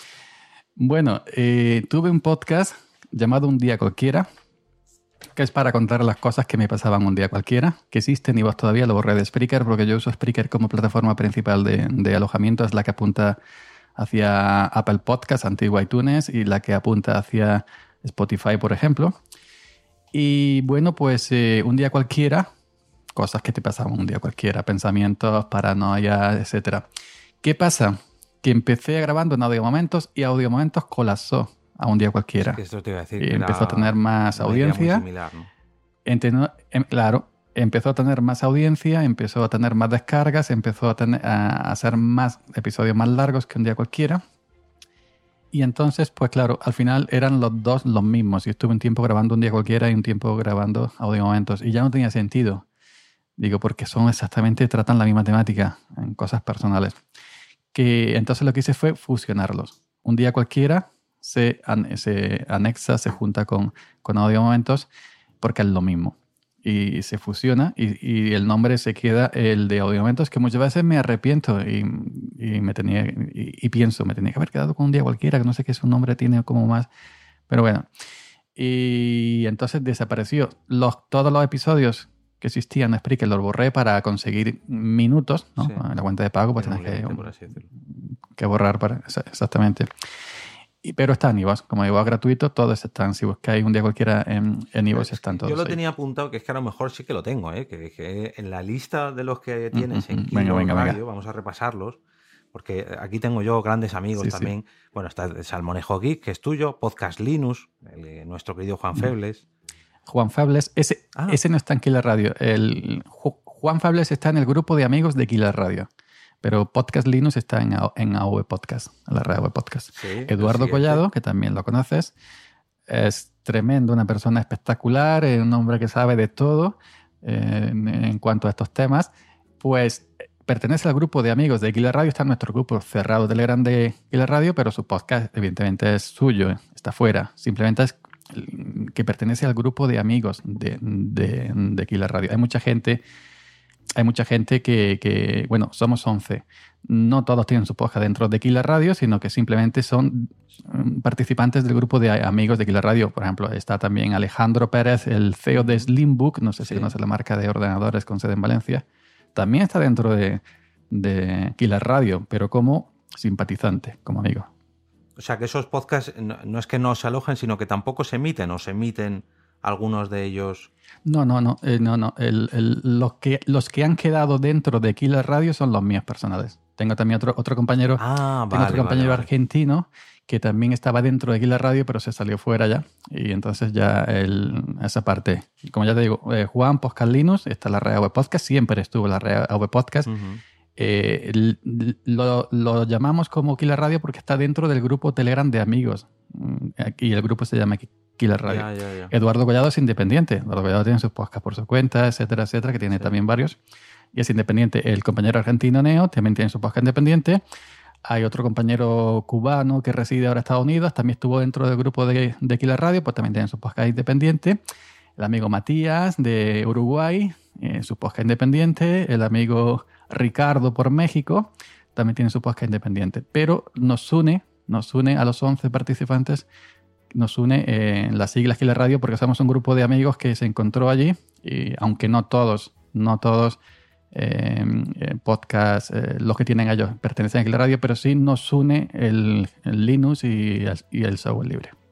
Bueno, eh, tuve un podcast llamado Un día cualquiera, que es para contar las cosas que me pasaban un día cualquiera, que existen y vos todavía lo borré de Spreaker porque yo uso Spreaker como plataforma principal de, de alojamiento, es la que apunta hacia Apple Podcasts, antiguo iTunes, y la que apunta hacia Spotify, por ejemplo. Y bueno, pues eh, un día cualquiera, cosas que te pasaban un día cualquiera, pensamientos, paranoia, etc. ¿Qué pasa? Que empecé grabando en audio momentos y audio momentos colapsó a un día cualquiera. Es que esto te iba a decir. Y empezó a tener más audiencia. similar, ¿no? Em- claro, empezó a tener más audiencia, empezó a tener más descargas, empezó a, tener, a hacer más episodios más largos que un día cualquiera. Y entonces, pues claro, al final eran los dos los mismos. Yo estuve un tiempo grabando un día cualquiera y un tiempo grabando audio momentos. Y ya no tenía sentido. Digo, porque son exactamente, tratan la misma temática en cosas personales. Que entonces lo que hice fue fusionarlos. Un día cualquiera se, an- se anexa, se junta con, con audio momentos porque es lo mismo. Y se fusiona y, y el nombre se queda el de audio momentos que muchas veces me arrepiento y, y me tenía y, y pienso, me tenía que haber quedado con un día cualquiera, que no sé qué su nombre tiene como más. Pero bueno. Y entonces desapareció. Los, todos los episodios que existían en Spreaker los borré para conseguir minutos, ¿no? Sí. En la cuenta de pago, pues tienes que, que borrar para, exa- exactamente. Y, pero está en iVoox, como iVoox gratuito, todos están. Si buscáis un día cualquiera en, en iVoox, están todos. Yo lo ahí. tenía apuntado, que es que a lo mejor sí que lo tengo, ¿eh? que, que en la lista de los que tienes mm, en. Kilo Venga, vamos a repasarlos, porque aquí tengo yo grandes amigos Sí, sí. también. Bueno, está Salmonejo Geek, que es tuyo, Podcast Linux, el, nuestro querido Juan Febles. Juan Fables, ese, Ah. ese no está en Killer Radio. El, Ju- Juan Fables está en el grupo de amigos de Killer Radio. Pero Podcast Linux está en, en AV Podcast, en la red AV Podcast. Sí, Eduardo. Collado, que también lo conoces, es tremendo, una persona espectacular, un hombre que sabe de todo eh, en, en cuanto a estos temas. Pues pertenece al grupo de amigos de Killer Radio, está en nuestro grupo cerrado Telegram de Killer Radio, pero su podcast evidentemente es suyo, está fuera. Simplemente es que pertenece al grupo de amigos de, de, de Killer Radio. Hay mucha gente hay mucha gente que, que, bueno, somos 11. No todos tienen su podcast dentro de Killer Radio, sino que simplemente son mm, participantes del grupo de amigos de Killer Radio. Por ejemplo, está también Alejandro Pérez, el CEO de Slimbook, no sé si Sí. conoce la marca de ordenadores con sede en Valencia. También está dentro de, de Killer Radio, pero como simpatizante, como amigo. O sea, que esos podcasts no, no es que no se alojen, sino que tampoco se emiten o se emiten algunos de ellos. No, no, no, eh, no, no. El- el- los, que, los que han quedado dentro de Killer Radio son los míos personales. Tengo también otro, otro compañero Ah, Tengo vale. otro compañero vale, vale. argentino que también estaba dentro de Killer Radio, pero se salió fuera ya. Y entonces ya el- esa parte. Como ya te digo, eh, Juan Podcast Linux, está en la red Podcast, siempre estuvo en la red Podcast. Eh, lo, lo llamamos como Killer Radio porque está dentro del grupo Telegram de amigos. Mm, Y el grupo se llama Killer Radio. Ya, ya, ya. Eduardo Collado es independiente. Eduardo Collado tiene sus podcasts por su cuenta, etcétera, etcétera, que tiene también varios. Y es independiente. El compañero argentino Neo también tiene su podcast independiente. Hay otro compañero cubano que reside ahora en Estados Unidos, también estuvo dentro del grupo de, de Killer Radio, pues también tiene su podcast independiente. El amigo Matías de Uruguay, eh, su podcast independiente. El amigo Ricardo por México, también tiene su podcast independiente. Pero nos une, nos une a los 11 participantes nos une eh, las siglas Killer Radio porque somos un grupo de amigos que se encontró allí y aunque no todos, no todos eh, eh, podcasts, eh, los que tienen ellos pertenecen a Killer Radio, pero sí nos une el, Linux y el software libre.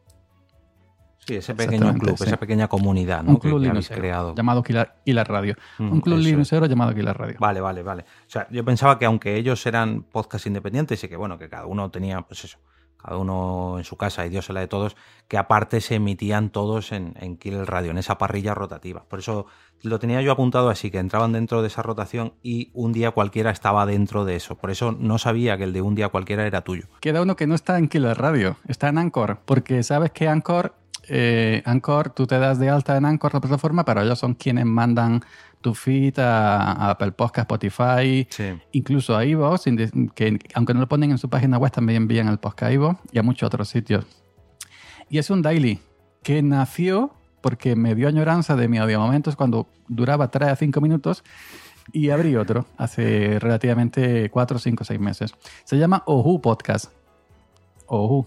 Sí, ese pequeño club, sí. esa pequeña comunidad ¿no? un que, club que habéis creado. llamado Killer, Killer Radio. Mm, un club linuxero llamado Killer Radio. Vale, vale, vale. O sea, yo pensaba que aunque ellos eran podcast independientes y que bueno, que cada uno tenía, pues eso, cada uno en su casa y Dios en la de todos, que aparte se emitían todos en, en Kill Radio, en esa parrilla rotativa. Por eso lo tenía yo apuntado así, que entraban dentro de esa rotación y un día cualquiera estaba dentro de eso. Por eso no sabía que el de un día cualquiera era tuyo. Queda uno que no está en Killer Radio, está en Anchor, porque sabes que Anchor, eh, Anchor, tú te das de alta en Anchor, la plataforma, pero ellos son quienes mandan tu feed a, a Apple Podcast, Spotify, Sí. incluso a de- que aunque no lo ponen en su página web, también envían el podcast a iVoox y a muchos otros sitios. Y es un daily que nació porque me dio añoranza de mi audio momentos cuando duraba 3 a 5 minutos y abrí otro hace relativamente 4, 5, 6 meses. Se llama Ohu Podcast. Ohu.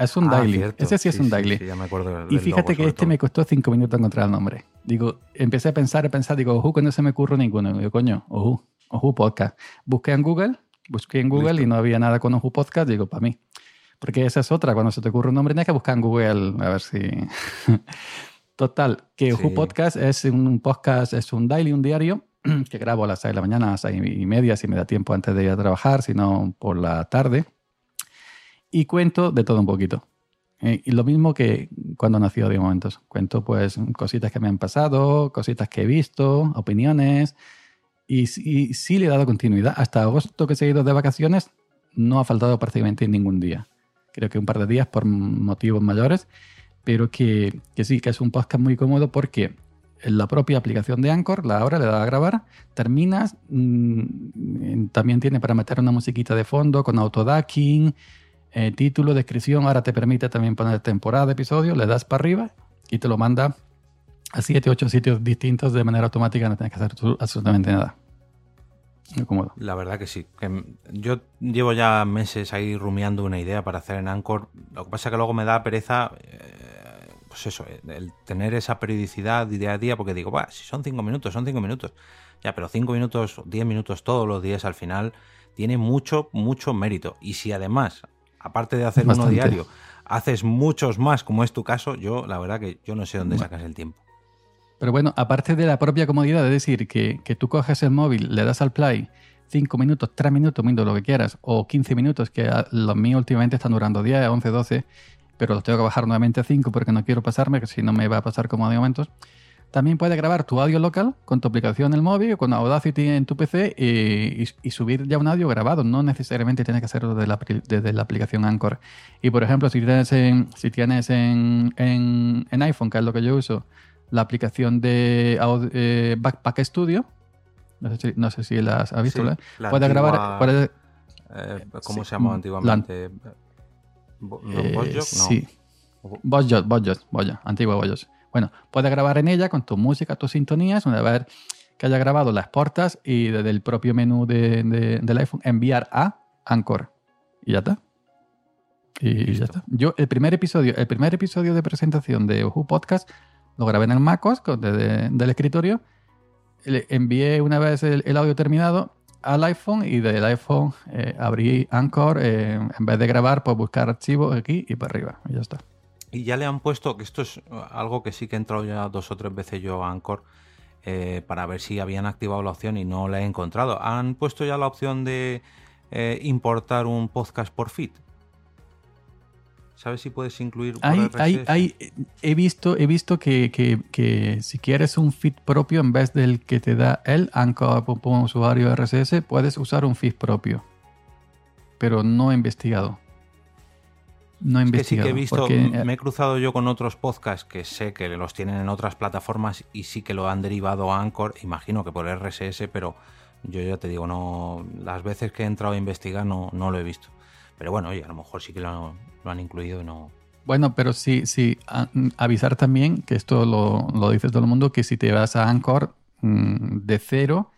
Es un Ah, daily. cierto. Ese sí es un daily. sí, ya me acuerdo Y fíjate que este todo. me costó 5 minutos encontrar el nombre. Digo, empecé a pensar, a pensar, digo, Ohu, que no se me ocurre ninguno. Digo, coño, Ohu, Ohu Podcast. Busqué en Google, busqué en Google Listo. y no había nada con Ohu Podcast. Digo, para mí. Porque esa es otra, cuando se te ocurre un nombre, tienes que buscar en Google a ver si. Total, que. Ohu Podcast es un podcast, es un daily, un diario, que grabo a las 6 de la mañana, a las 6 y media, si me da tiempo antes de ir a trabajar, si no por la tarde. Y cuento de todo un poquito. Eh, y lo mismo que cuando nació de momentos. Cuento pues cositas que me han pasado, cositas que he visto, opiniones. Y, y sí le he dado continuidad. Hasta agosto que he ido de vacaciones no ha faltado prácticamente ningún día. Creo que un par de días por motivos mayores. Pero que, que sí, que es un podcast muy cómodo porque en la propia aplicación de Anchor, la hora le da a grabar, terminas, mm, también tiene para meter una musiquita de fondo con autodacking, eh, título, descripción, ahora te permite también poner temporada episodio, le das para arriba y te lo manda a 7, 8 sitios distintos de manera automática, no tienes que hacer absolutamente nada. Cómodo. La verdad que sí. Yo llevo ya meses ahí rumiando una idea para hacer en Anchor. Lo que pasa es que luego me da pereza, eh, pues eso, eh, el tener esa periodicidad día a día, porque digo, va, si son cinco minutos, son cinco minutos. Ya, pero cinco minutos, diez minutos todos los días al final tiene mucho, mucho mérito. Y si además, aparte de hacer uno diario, haces muchos más, como es tu caso, yo la verdad que yo no sé dónde sacas el tiempo. Pero bueno, aparte de la propia comodidad, es decir, que, que tú coges el móvil, le das al play 5 minutos, 3 minutos, minutos, lo que quieras, o 15 minutos, que a- los míos últimamente están durando 10, 11, 12, pero los tengo que bajar nuevamente a 5 porque no quiero pasarme, que si no me va a pasar como de momentos. También puedes grabar tu audio local con tu aplicación en el móvil o con Audacity en tu PC y, y- y subir ya un audio grabado. No necesariamente tienes que hacerlo desde la, desde la aplicación Anchor. Y por ejemplo, si tienes en, si tienes en, en- en iPhone, que es lo que yo uso, la aplicación de eh, Backpack Studio, no sé si, no sé si la has visto, Sí, la puedes antigua- grabar. puedes- Eh, ¿Cómo Sí, se llamaba la- antiguamente? Bo- no, Eh. Sí. Bosjot, Bosjot, Bosjot, antigua Bosjot. Bueno, puedes grabar en ella con tu música, tus sintonías, una vez que haya grabado las exportas y desde el propio menú de- de- del iPhone enviar a Anchor. Y ya está. Y Listo. ya está. Yo el primer episodio, el primer episodio de presentación de Who Podcast lo grabé en el MacOS desde del escritorio. Le envié una vez el, el audio terminado al iPhone y del iPhone eh, abrí Anchor. eh, en vez de grabar, pues buscar archivos aquí y para arriba. Y ya está. Y ya le han puesto, que esto es uh, algo que sí que he entrado ya dos o tres veces yo a Anchor eh, para ver si habían activado la opción y no la he encontrado. Han puesto ya la opción de eh, importar un podcast por feed. ¿Sabes si puedes incluir por Hay, RSS? hay, hay, he visto, he visto que, que- que si quieres un feed propio en vez del que te da el Anchor como usuario RSS, puedes usar un feed propio. Pero no he investigado. No he Es que sí que he visto, porque, eh, me he cruzado yo con otros podcasts que sé que los tienen en otras plataformas y sí que lo han derivado a Anchor, imagino que por RSS, pero yo ya te digo, no las veces que he entrado a investigar no, no lo he visto. Pero bueno, oye, a lo mejor sí que lo, lo han incluido y no. Bueno, pero sí, sí, a- avisar también, que esto lo, lo dice todo el mundo, que si te vas a Anchor mm, de cero,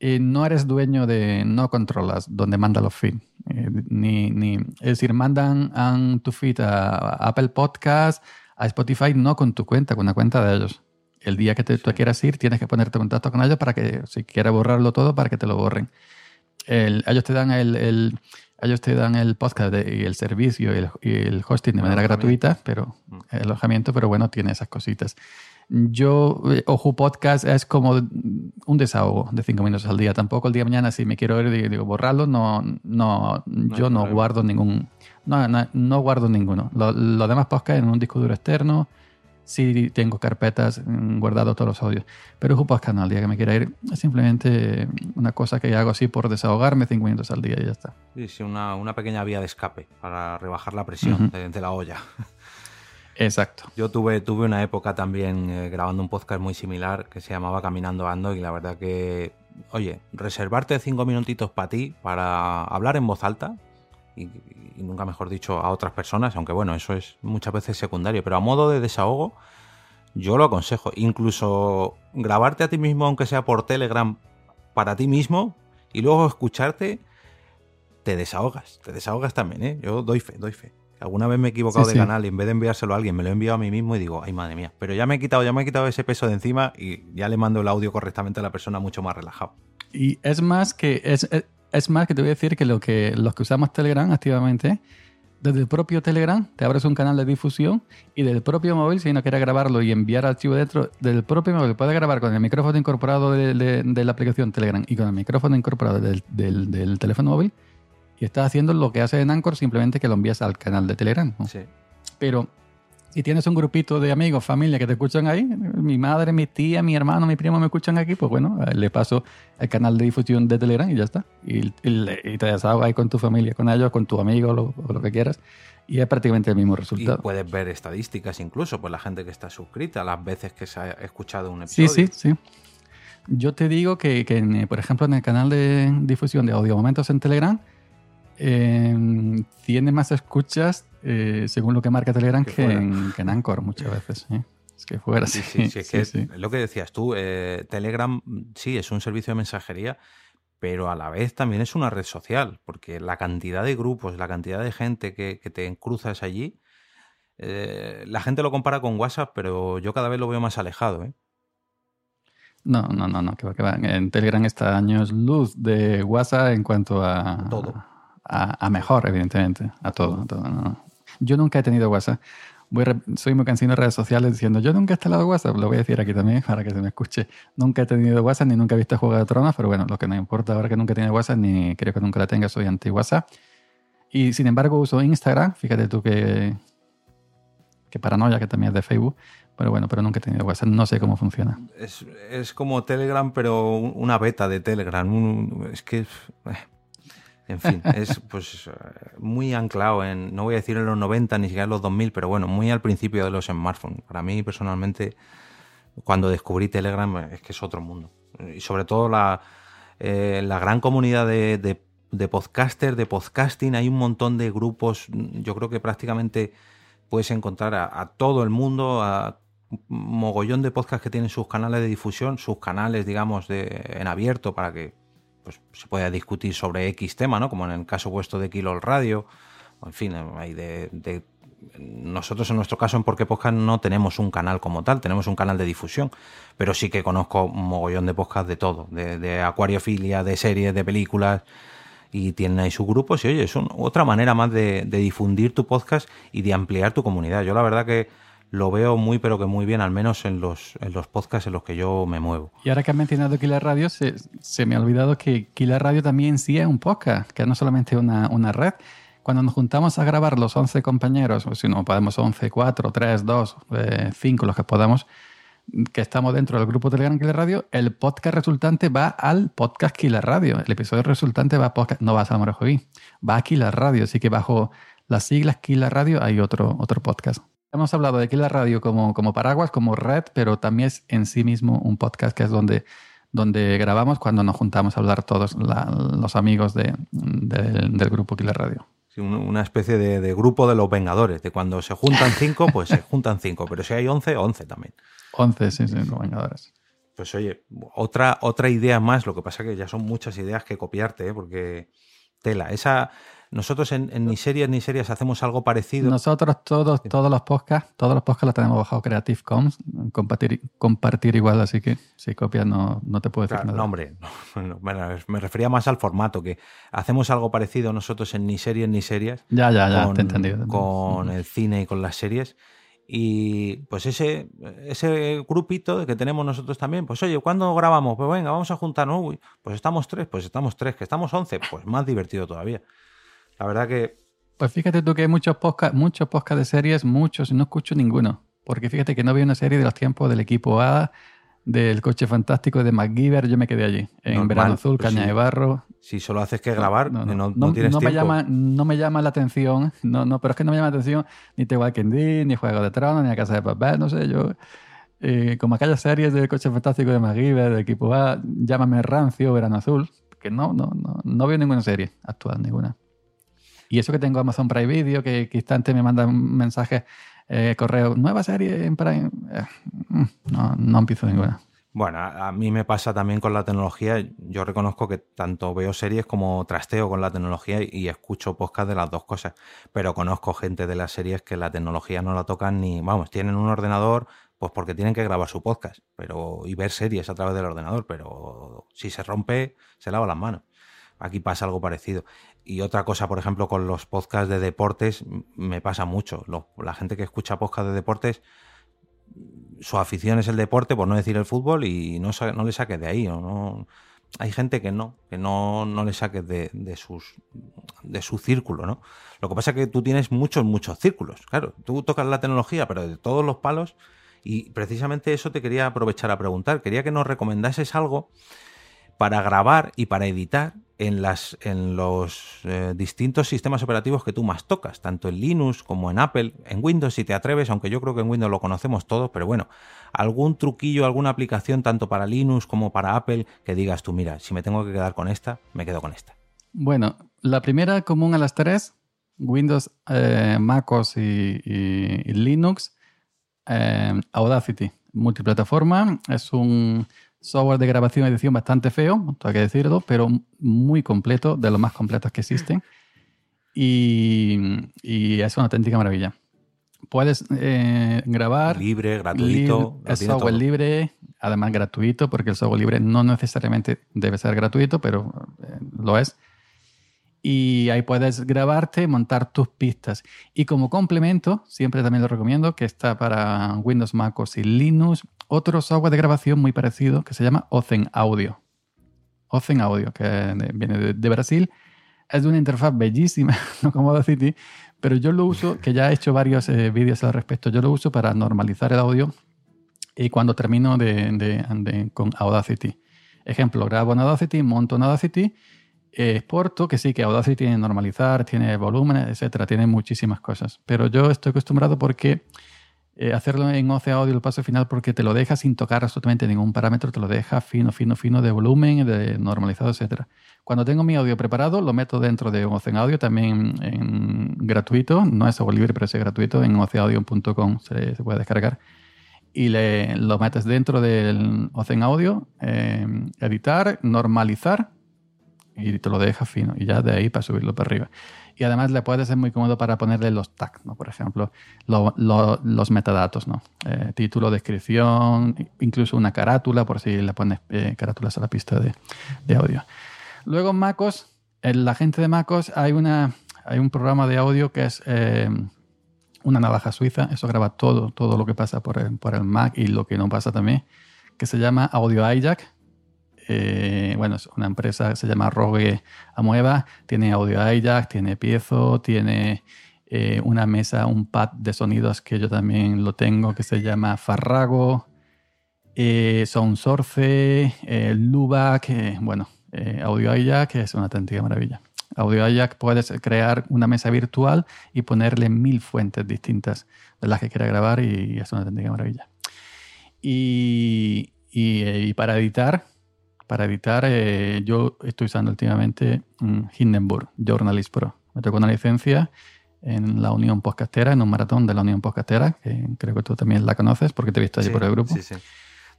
eh, no eres dueño de, no controlas dónde manda los feeds. Eh, ni, ni, es decir, mandan tu feed a, a Apple Podcast, a Spotify, no con tu cuenta, con la cuenta de ellos. El día que te, tú quieras ir, tienes que ponerte en contacto con ellos para que, si quieres borrarlo todo, para que te lo borren. El- ellos te dan el, el- ellos te dan el podcast de- y el servicio y el, y el hosting de manera gratuita, pero Mm. el alojamiento, pero bueno, tiene esas cositas. Yo, eh, Ojo Podcast es como un desahogo de cinco minutos al día. Tampoco el día de mañana, si me quiero ir, digo, digo, borrarlo, no, no, yo no problema. guardo ningún, no, no, no guardo ninguno. Lo- Los demás podcasts en un disco duro externo, sí tengo carpetas mm, guardados todos los audios. Pero Ojo Podcast no, el día que me quiera ir, es simplemente una cosa que hago así por desahogarme cinco minutos al día y ya está. Sí, sí, una, una pequeña vía de escape para rebajar la presión Ujú. de, de la olla. Exacto. Yo tuve, tuve una época también eh, grabando un podcast muy similar que se llamaba Caminando Ando y la verdad que, oye, reservarte cinco minutitos para ti, para hablar en voz alta y, y nunca mejor dicho a otras personas, aunque bueno, eso es muchas veces secundario, pero a modo de desahogo, yo lo aconsejo. Incluso grabarte a ti mismo, aunque sea por Telegram, para ti mismo y luego escucharte, te desahogas, te desahogas también, ¿eh? Yo doy fe, doy fe. Alguna vez me he equivocado Sí, de sí. canal y en vez de enviárselo a alguien me lo he enviado a mí mismo y digo, ay madre mía, pero ya me he quitado, ya me he quitado ese peso de encima y ya le mando el audio correctamente a la persona mucho más relajado. Y es más que es, es- es más que te voy a decir que lo que los que usamos Telegram activamente, desde el propio Telegram te abres un canal de difusión y del propio móvil, si no quieres grabarlo y enviar archivo dentro del propio móvil, puedes grabar con el micrófono incorporado de, de- de la aplicación Telegram y con el micrófono incorporado del, del- del teléfono móvil y estás haciendo lo que hace en Anchor, simplemente que lo envías al canal de Telegram. ¿no? Sí. Pero si tienes un grupito de amigos, familia que te escuchan ahí, mi madre, mi tía, mi hermano, mi primo me escuchan aquí, pues bueno, eh, le paso el canal de difusión de Telegram y ya está. Y, y y te desahogas ahí con tu familia, con ellos, con tu amigo lo- o lo que quieras. Y es prácticamente el mismo Y resultado. puedes ver estadísticas incluso, pues la gente que está suscrita, las veces que se ha escuchado un Sí, episodio. sí, sí. Yo te digo que, que en, por ejemplo, en el canal de difusión de audio momentos en Telegram, eh, tiene más escuchas, eh, según lo que marca Telegram, Que que, en, que en Anchor muchas veces. ¿eh? Es que fuera Sí, así. sí, sí, es que sí, es lo que decías tú, eh, Telegram sí es un servicio de mensajería, pero a la vez también es una red social, porque la cantidad de grupos, la cantidad de gente que, que te cruzas allí, la gente lo compara con WhatsApp, pero yo cada vez lo veo más alejado. ¿eh? No, no, no, no, que va, que va. En Telegram está años luz de WhatsApp en cuanto a Todo. A, a mejor, evidentemente, a todo. a todo, no. Yo nunca he tenido WhatsApp. Voy soy muy cansino de redes sociales diciendo, yo nunca he instalado WhatsApp, lo voy a decir aquí también para que se me escuche. Nunca he tenido WhatsApp ni nunca he visto Juego de Tronos, pero bueno, lo que no importa ahora que nunca he tenido WhatsApp ni creo que nunca la tenga, soy anti-WhatsApp. Y sin embargo uso Instagram, fíjate tú que, que paranoia, que también es de Facebook, Pero bueno, pero nunca he tenido WhatsApp, no sé cómo funciona. Es, como Telegram, pero una beta de Telegram. es que. Eh, en fin, es pues muy anclado en, no voy a decir en los 90 ni siquiera en los 2000, pero bueno, muy al principio de los smartphones. Para mí personalmente, cuando descubrí Telegram, es que es otro mundo. Y sobre todo la, eh, gran comunidad de, de, podcasters, de podcasting, hay un montón de grupos, yo creo que prácticamente puedes encontrar a, todo el mundo, a mogollón de podcasts que tienen sus canales de difusión, sus canales, digamos, de, en abierto para que pues, se pueda discutir sobre X tema, ¿no? Como en el caso vuestro de Kilo Radio, en fin, hay de, de nosotros en nuestro caso en Porque Podcast no tenemos un canal como tal, tenemos un canal de difusión, pero sí que conozco un mogollón de podcast de todo, de, acuariofilia, de series, de películas, y tienen ahí sus grupos y oye, es otra manera más de, difundir tu podcast y de ampliar tu comunidad. Yo la verdad que lo veo muy pero que muy bien, al menos en los, en los podcasts en los que yo me muevo. Y ahora que has mencionado Killer Radio, se, me ha olvidado que Killer Radio también sí es un podcast, que no solamente una, una red. Cuando nos juntamos a grabar los 11 compañeros, si no podemos 11, 4, 3, 2, 5, los que podamos, que estamos dentro del grupo Telegram Killer Radio, el podcast resultante va al podcast Killer Radio. El episodio resultante va a podcast, no va a Salmore va a Killer Radio. Así que bajo las siglas Killer Radio hay otro, otro podcast. Hemos hablado de Killer Radio como, como paraguas, como red, pero también es en sí mismo un podcast que es donde, donde grabamos cuando nos juntamos a hablar todos los amigos de, del grupo Killer Radio una especie de, de, grupo de los Vengadores, de cuando se juntan cinco, pues se juntan cinco, pero si hay once, once también. 11, sí, sí, los Vengadores. Pues oye, otra, otra idea más, lo que pasa que ya son muchas ideas que copiarte, ¿eh? porque tela, esa... Nosotros en, Ni Series Ni Series hacemos algo parecido. Nosotros todos, todos los podcasts, todos los podcasts los tenemos bajo Creative Commons, compartir, compartir igual, así que si copias no, no te puedo decir nada. No, hombre, me refería más al formato, que hacemos algo parecido nosotros en Ni Series Ni Series. Ya, ya, ya, te he entendido. Con el cine y con las series y pues ese, ese grupito que tenemos nosotros también, pues oye, ¿cuándo grabamos? Pues venga, vamos a juntarnos. Uy, pues estamos tres, pues estamos tres, que estamos once, pues más divertido todavía. La verdad que... Pues fíjate tú que hay muchos podcasts muchos podcast de series, muchos, y no escucho ninguno. Porque fíjate que no vi una serie de los tiempos del equipo A, del coche fantástico de MacGyver, yo me quedé allí. En Verano Azul, Caña de Barro. Si solo haces que grabar, no, no, no, tienes no Me llama, no me llama la atención, no, no, pero es que no me llama la atención ni The Walking Dead, ni Juego de Tronos, ni La Casa de Papel, no sé, yo... Eh, como aquellas series de Coche Fantástico de MacGyver, de equipo A, llámame Rancio, Verano Azul, que no, no, no, no veo ninguna serie actual, ninguna. Y eso que tengo Amazon Prime Video, que, que instante me mandan mensajes, eh, correo, nueva serie en Prime. Eh, mm, no, no empiezo ninguna. Bueno, a mí me pasa también con la tecnología. Yo reconozco que tanto veo series como trasteo con la tecnología y escucho podcast de las dos cosas. Pero conozco gente de las series que la tecnología no la tocan ni, vamos, tienen un ordenador, pues porque tienen que grabar su podcast, pero y ver series a través del ordenador. Pero si se rompe, se lava las manos. Aquí pasa algo parecido. Y otra cosa, por ejemplo, con los podcasts de deportes, me pasa mucho. la gente que escucha podcast de deportes su afición es el deporte, por no decir el fútbol, y no, no le saques de ahí. no, hay gente que no, que no, no le saques de, de, sus, de su círculo, ¿no? Lo que pasa es que tú tienes muchos, muchos círculos. Claro, tú tocas la tecnología, pero de todos los palos, y precisamente eso te quería aprovechar a preguntar. Quería que nos recomendases algo para grabar y para editar en, los eh, distintos sistemas operativos que tú más tocas, tanto en Linux como en Apple, en Windows si te atreves, aunque yo creo que en Windows lo conocemos todos, pero bueno, algún truquillo, alguna aplicación tanto para Linux como para Apple que digas tú, mira, si me tengo que quedar con esta, me quedo con esta. Bueno, la primera común a las tres, Windows, eh, MacOS y, Linux, eh, Audacity, multiplataforma, es un software de grabación y edición bastante feo, tengo que decirlo, pero muy completo, de los más completos que existen. Y, es una auténtica maravilla. Puedes eh, grabar. Libre, gratuito. es software libre, además gratuito, porque el software libre no necesariamente debe ser gratuito, pero eh, lo es. Y ahí puedes grabarte, montar tus pistas. Y como complemento, siempre también lo recomiendo, que está para Windows, Mac y Linux, otro software de grabación muy parecido que se llama Ozen Audio. Ozen Audio, que viene de, Brasil. Es de una interfaz bellísima, no como Audacity, pero yo lo uso, que ya he hecho varios eh, vídeos al respecto, yo lo uso para normalizar el audio y cuando termino de, con Audacity. Ejemplo, grabo en Audacity, monto en Audacity, exporto, que sí, que Audacity tiene normalizar, tiene volumen, etcétera, tiene muchísimas cosas. Pero yo estoy acostumbrado porque eh, hacerlo en OC Audio el paso final porque te lo deja sin tocar absolutamente ningún parámetro, te lo deja fino, fino, fino de volumen, de normalizado, etc. Cuando tengo mi audio preparado, lo meto dentro de OC Audio, también en, gratuito, no es algo libre, pero es gratuito, en ocaudio.com se, se, puede descargar. Y le, lo metes dentro del OC Audio, eh, editar, normalizar, y te lo deja fino. Y ya de ahí para subirlo para arriba. Y además le puede ser muy cómodo para ponerle los tags, ¿no? Por ejemplo, los metadatos, ¿no? Eh, título, descripción, incluso una carátula, por si le pones eh, carátulas a la pista de, audio. Luego MacOS, la gente de MacOS hay, una, hay un programa de audio que es eh, una navaja suiza. Eso graba todo, todo lo que pasa por el, por el Mac y lo que no pasa también, que se llama Audio Hijack eh, bueno, es una empresa que se llama Rogue Amueva, tiene audio hijack, tiene piezo, tiene eh, una mesa, un pad de sonidos que yo también lo tengo, que se llama Farrago, eh, Soundsource, eh, Lubac, bueno, audio hijack es una auténtica maravilla. Audio hijack puedes crear una mesa virtual y ponerle mil fuentes distintas de las que quieras grabar y es una auténtica maravilla. y, y para editar, para editar, eh, yo estoy usando últimamente Hindenburg Journalist Pro. Me tocó una licencia en la Unión Podcastera, en un maratón de la Unión Podcastera, que creo que tú también la conoces porque te he visto allí por el grupo. Sí, sí.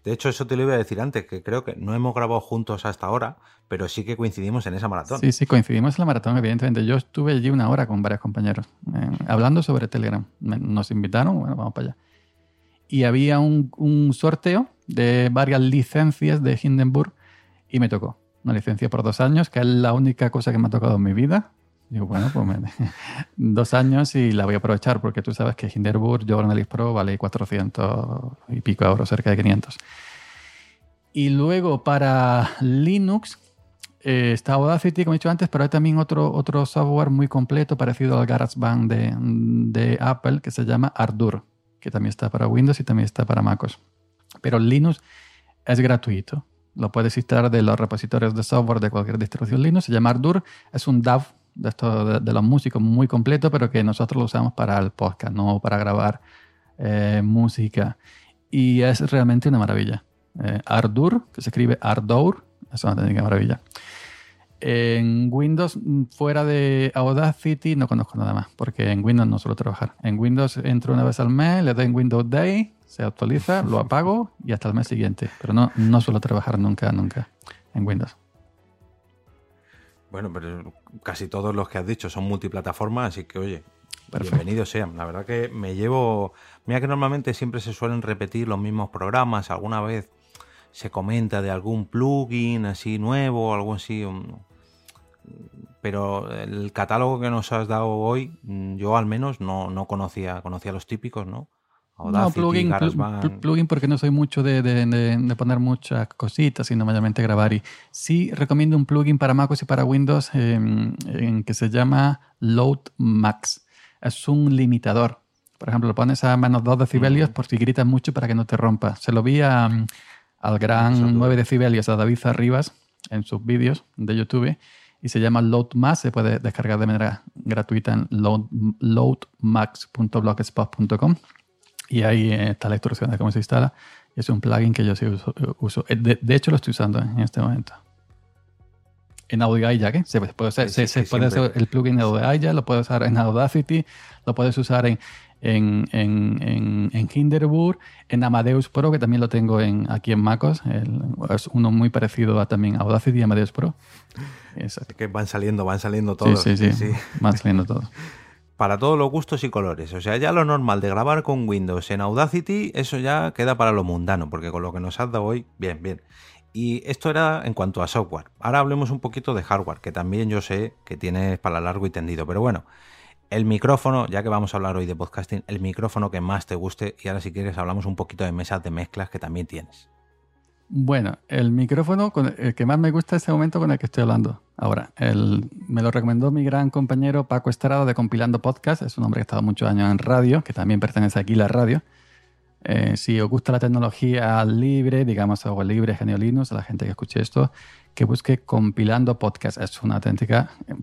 De hecho, eso te lo iba a decir antes, que creo que no hemos grabado juntos hasta ahora, pero sí que coincidimos en esa maratón. Sí, sí, coincidimos en la maratón, evidentemente. Yo estuve allí una hora con varios compañeros, eh, hablando sobre Telegram. Nos invitaron, bueno, vamos para allá. Y había un, un sorteo de varias licencias de Hindenburg y me tocó una licencia por dos años, que es la única cosa que me ha tocado en mi vida. Digo, bueno, pues dos años y la voy a aprovechar porque tú sabes que Hinderburg Journalist Pro vale 400 y pico euros, cerca de 500. Y luego para Linux eh, está Audacity, como he dicho antes, pero hay también otro, otro software muy completo parecido al GarageBand de, de Apple que se llama Ardour, que también está para Windows y también está para MacOS. Pero Linux es gratuito lo puedes instalar de los repositorios de software de cualquier distribución Linux. Se llama Ardour. Es un DAW de, de, los músicos muy completo, pero que nosotros lo usamos para el podcast, no para grabar eh, música. Y es realmente una maravilla. Eh, Ardour, que se escribe Ardour, es una técnica maravilla. En Windows, fuera de Audacity, no conozco nada más, porque en Windows no suelo trabajar. En Windows entro una vez al mes, le doy en Windows Day, se actualiza, lo apago y hasta el mes siguiente. Pero no, no suelo trabajar nunca, nunca en Windows. Bueno, pero casi todos los que has dicho son multiplataformas, así que oye, bienvenidos sean. La verdad que me llevo. Mira que normalmente siempre se suelen repetir los mismos programas. Alguna vez se comenta de algún plugin así nuevo algo así. Pero el catálogo que nos has dado hoy, yo al menos no, no conocía, conocía los típicos, ¿no? no, plugin, plugin porque no soy mucho de, de, poner muchas cositas, sino mayormente grabar. Y sí recomiendo un plugin para MacOS y para Windows em, en que se llama Load Max. Es un limitador. Por ejemplo, lo pones a menos 2 decibelios por si gritas mucho para que no te rompa. Se lo vi al gran 9 decibelios, a David Arribas, en sus vídeos de YouTube y se llama Load Max. Se puede descargar de manera gratuita en load, loadmax.blogspot.com y ahí está la instrucción de cómo se instala. Es un plugin que yo sí uso. Eh, de, hecho, lo estoy usando en este momento. En Audio ¿eh? se puede, usar, se, puede hacer el plugin de Audio lo puedes usar en Audacity, lo puedes usar en, en, en, en, Hinderburg, en Amadeus Pro, que también lo tengo en, aquí en MacOS. es uno muy parecido a también Audacity y Amadeus Pro. Que van saliendo, van saliendo todos. Sí, sí, sí. Van saliendo todos para todos los gustos y colores. O sea, ya lo normal de grabar con Windows en Audacity, eso ya queda para lo mundano, porque con lo que nos has dado hoy, bien, bien. Y esto era en cuanto a software. Ahora hablemos un poquito de hardware, que también yo sé que tienes para largo y tendido. Pero bueno, el micrófono, ya que vamos a hablar hoy de podcasting, el micrófono que más te guste. Y ahora si quieres hablamos un poquito de mesas de mezclas que también tienes. Bueno, el micrófono con el que más me gusta es ese momento con el que estoy hablando. Ahora, el, me lo recomendó mi gran compañero Paco Estrada de Compilando Podcast. Es un hombre que ha estado muchos años en radio, que también pertenece aquí a la radio. Eh, si os gusta la tecnología libre, digamos software libre, Genio Linux, a la gente que escuche esto, que busque compilando podcast. Es una auténtica eh,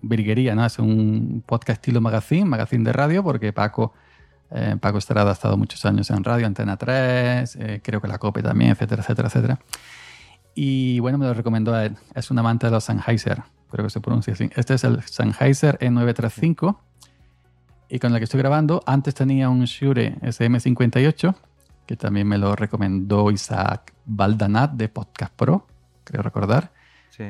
virguería, ¿no? Es un podcast estilo magazine, magazine de radio, porque Paco, eh, Paco Estrada ha estado muchos años en radio, Antena 3, creo que la COPE también, etcétera, etcétera, etcétera. Y bueno, me lo recomendó a él. Es un amante de los Sennheiser, creo que se pronuncia así. Este es el Sennheiser E935 y con el que estoy grabando. Antes tenía un Shure SM58, que también me lo recomendó Isaac Baldanat de Podcast Pro, creo recordar. Sí.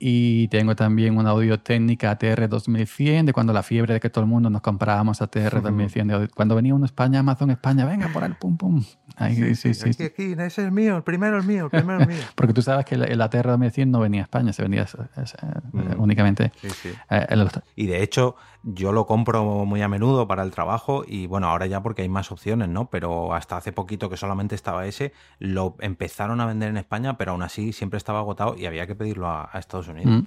Y tengo también una audio técnica ATR 2100, de cuando la fiebre de que todo el mundo nos comprábamos ATR 2100. cuando venía uno a España, Amazon España, venga por el pum pum. sí, sí, sí, Aquí, aquí, ese es el mío, el primero el mío, el primero el mío. Porque tú sabes que el, ATR 2100 no venía a España, se vendía mm. únicamente. Sí, sí. Eh, y de hecho, yo lo compro muy a menudo para el trabajo y bueno, ahora ya porque hay más opciones, ¿no? Pero hasta hace poquito que solamente estaba ese, lo empezaron a vender en España, pero aún así siempre estaba agotado y había que pedirlo a, Estados Unidos. Mm.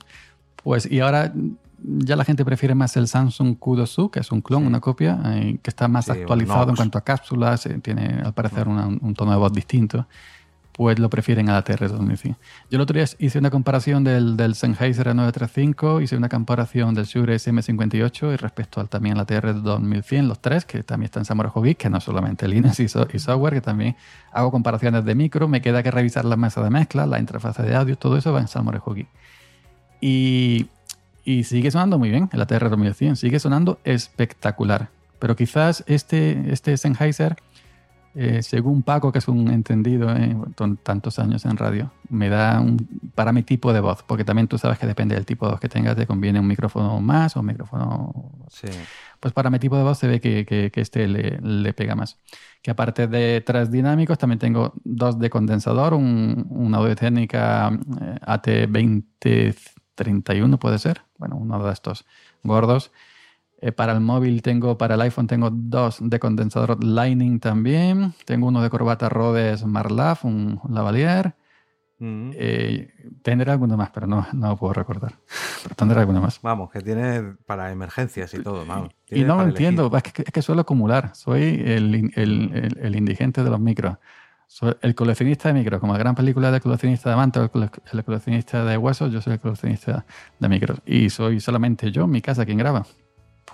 Pues y ahora ya la gente prefiere más el Samsung Q2U, que es un clon, una copia, eh, que está más actualizado en cuanto a cápsulas, eh, tiene al parecer un tono de voz distinto pues lo prefieren a la TR-2100. Yo el otro día hice una comparación del, del Sennheiser A935, hice una comparación del Shure SM58 y respecto al, también a la TR-2100, los tres, que también están en Samurai Geek, que no solamente Linux y, software, que también hago comparaciones de micro, me queda que revisar la mesa de mezcla, la interfaz de audio, todo eso va en Samurai Geek. Y, y sigue sonando muy bien, la TR-2100, sigue sonando espectacular. Pero quizás este, este Sennheiser eh, según Paco, que es un entendido eh, con tantos años en radio, me da un, para mi tipo de voz, porque también tú sabes que depende del tipo de voz que tengas, te conviene un micrófono más o un micrófono... Sí. Pues para mi tipo de voz se ve que, que, este le, le, pega más. Que aparte de tres dinámicos, también tengo dos de condensador, un, una audio técnica eh, AT2031 puede ser, bueno, uno de estos gordos eh, para el móvil tengo, para el iPhone tengo dos de condensador Lightning también. Tengo uno de corbata Rhodes Marlaf, un Lavalier. Mm. Eh, tendré alguno más, pero no, no puedo recordar. Pero tendré alguno más. Vamos, que tiene para emergencias y todo. Y no lo entiendo, es que, es que, suelo acumular. Soy el, el, el, indigente de los micros. Soy el coleccionista de micros, como la gran película de coleccionista de mantos, el coleccionista de huesos, yo soy el coleccionista de micros. Y soy solamente yo, mi casa, quien graba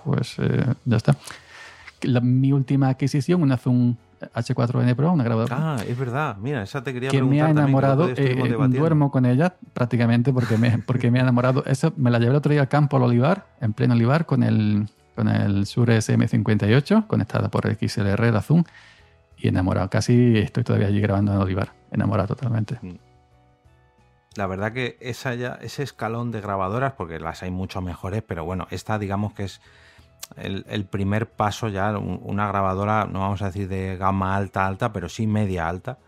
pues eh, ya está. mi última adquisición, una Zoom H4N Pro, una grabadora. Ah, es verdad. Mira, esa te quería que me ha enamorado. Eh, duermo con ella prácticamente porque me, porque me ha enamorado. Eso me la llevé el otro día al campo al olivar, en pleno olivar, con el, con el Shure SM58, conectada por XLR, la Zoom, y enamorado. Casi estoy todavía allí grabando en olivar. Enamorado totalmente. Mm. La verdad que esa ya, ese escalón de grabadoras, porque las hay mucho mejores, pero bueno, esta digamos que es el, primer paso ya, una grabadora, no vamos a decir de gama alta, alta, pero sí media alta.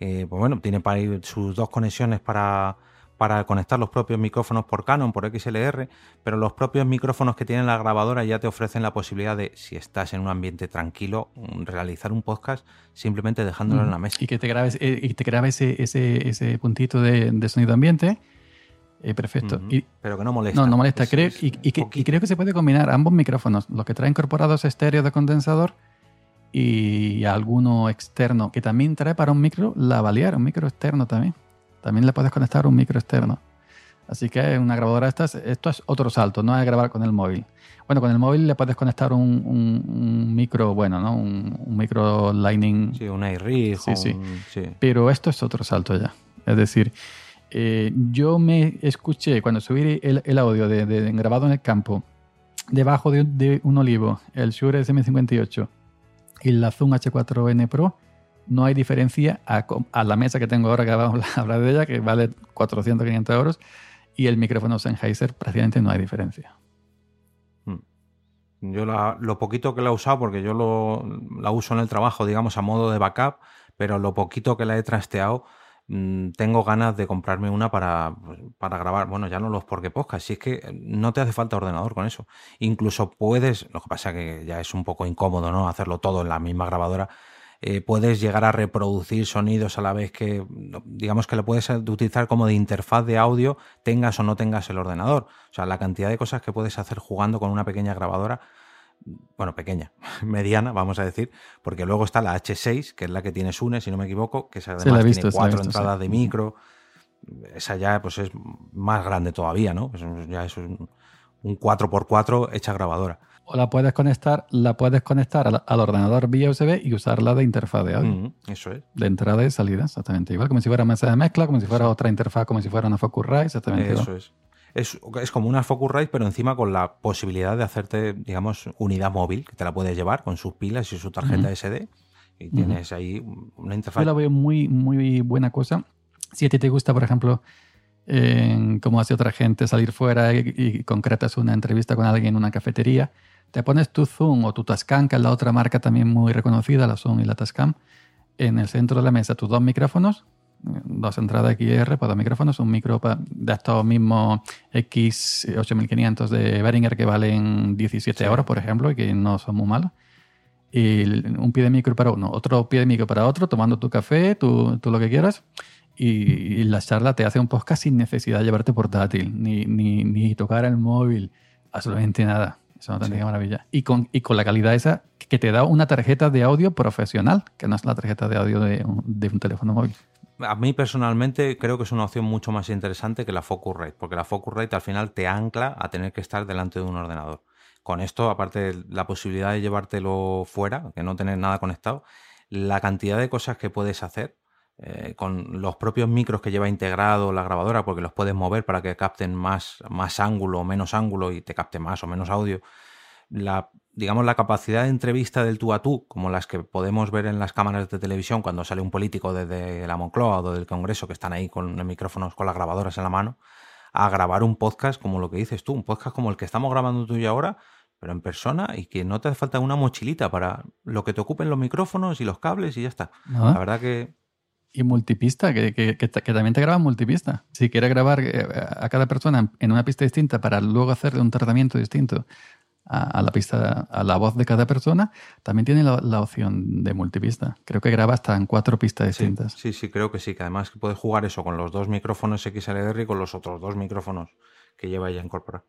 Eh, pues bueno, tiene para ir sus dos conexiones para, para conectar los propios micrófonos por Canon, por XLR, pero los propios micrófonos que tiene la grabadora ya te ofrecen la posibilidad de, si estás en un ambiente tranquilo, realizar un podcast simplemente dejándolo en la mesa. Y que te grabes, eh, y te grabes ese, ese, puntito de sonido ambiente eh, perfecto. Pero que no molesta. No, no molesta. creo, y, creo que se puede combinar ambos micrófonos, los que trae incorporados estéreo de condensador y alguno externo, que también trae para un micro lavalier, un micro externo también. También le puedes conectar un micro externo. Así que una grabadora esta, esto es otro salto, no es grabar con el móvil. Bueno, con el móvil le puedes conectar un, micro, bueno, ¿no? Un, micro Lightning. Sí, un iRig. Sí, sí. Pero esto es otro salto ya. Es decir, eh, yo me escuché cuando subí el, audio de, grabado en el campo, debajo de, un olivo, el Shure SM58 y la Zoom H4N Pro, no hay diferencia a, la mesa que tengo ahora que vamos a hablar de ella, que vale 400, 500 euros, y el micrófono Sennheiser, prácticamente no hay diferencia. Hmm. Yo lo poquito que la he usado, porque yo la uso en el trabajo, digamos, a modo de backup, pero lo poquito que la he trasteado, Mm, tengo ganas de comprarme una para, pues, para grabar, bueno, ya no los porque podcast, si es que eh, no te hace falta ordenador con eso. Incluso puedes, lo que pasa que ya es un poco incómodo, ¿no? Hacerlo todo en la misma grabadora. Eh, puedes llegar a reproducir sonidos a la vez que, digamos que lo puedes utilizar como de interfaz de audio, tengas o no tengas el ordenador. O sea, la cantidad de cosas que puedes hacer jugando con una pequeña grabadora bueno, pequeña, mediana, vamos a decir, porque luego está la H6, que es la que tiene Sune, si no me equivoco, que además tiene cuatro entradas de micro. Esa ya pues es más grande todavía, ¿no? ya es un, 4x4 hecha grabadora. O la puedes conectar, la puedes conectar al, ordenador vía USB y usarla de interfaz de audio. eso es. De entrada y salida, exactamente igual, como si fuera mesa de mezcla, como si fuera otra interfaz, como si fuera una Focusrite, exactamente igual. Eso es es, como una Focusrite, pero encima con la posibilidad de hacerte, digamos, unidad móvil, que te la puedes llevar con sus pilas y su tarjeta SD. Y tienes ahí una interfaz. Yo la veo muy, muy buena cosa. Si a ti te gusta, por ejemplo, como hace otra gente, salir fuera y, concretas una entrevista con alguien en una cafetería, te pones tu Zoom o tu Tascam, que es la otra marca también muy reconocida, la Zoom y la Tascam, en el centro de la mesa, tus dos micrófonos, dos entradas XR para dos micrófonos, un micro de estos mismos X8500 de Behringer que valen 17 euros, por ejemplo, y que no son muy malos. Y un pie de micro para uno, otro pie de micro para otro, tomando tu café, tú, lo que quieras. Y, la charla te hace un podcast sin necesidad de llevarte portátil, ni, ni, ni tocar el móvil, absolutamente nada. Es una auténtica maravilla. Y con, y con la calidad esa que te da una tarjeta de audio profesional, que no es la tarjeta de audio de de un teléfono móvil a mí personalmente creo que es una opción mucho más interesante que la Focusrite, porque la Focusrite al final te ancla a tener que estar delante de un ordenador. Con esto, aparte de la posibilidad de llevártelo fuera, que no tener nada conectado, la cantidad de cosas que puedes hacer eh, con los propios micros que lleva integrado la grabadora, porque los puedes mover para que capten más, más ángulo o menos ángulo y te capte más o menos audio la, digamos, la capacidad de entrevista del tú a tú, como las que podemos ver en las cámaras de televisión cuando sale un político desde la Moncloa o del Congreso que están ahí con los micrófonos, con las grabadoras en la mano, a grabar un podcast como lo que dices tú, un podcast como el que estamos grabando tú y ahora, pero en persona y que no te hace falta una mochilita para lo que te ocupen los micrófonos y los cables y ya está. La verdad que... Y multipista, que, que, que, también te graba multipista. Si quieres grabar eh, a cada persona en una pista distinta para luego hacerle un tratamiento distinto a, la pista, a la voz de cada persona, también tiene la, opción de multipista. Creo que graba hasta en cuatro pistas distintas. Sí, sí, creo que sí, que además puedes jugar eso con los dos micrófonos XLR y con los otros dos micrófonos que lleva ya incorporado.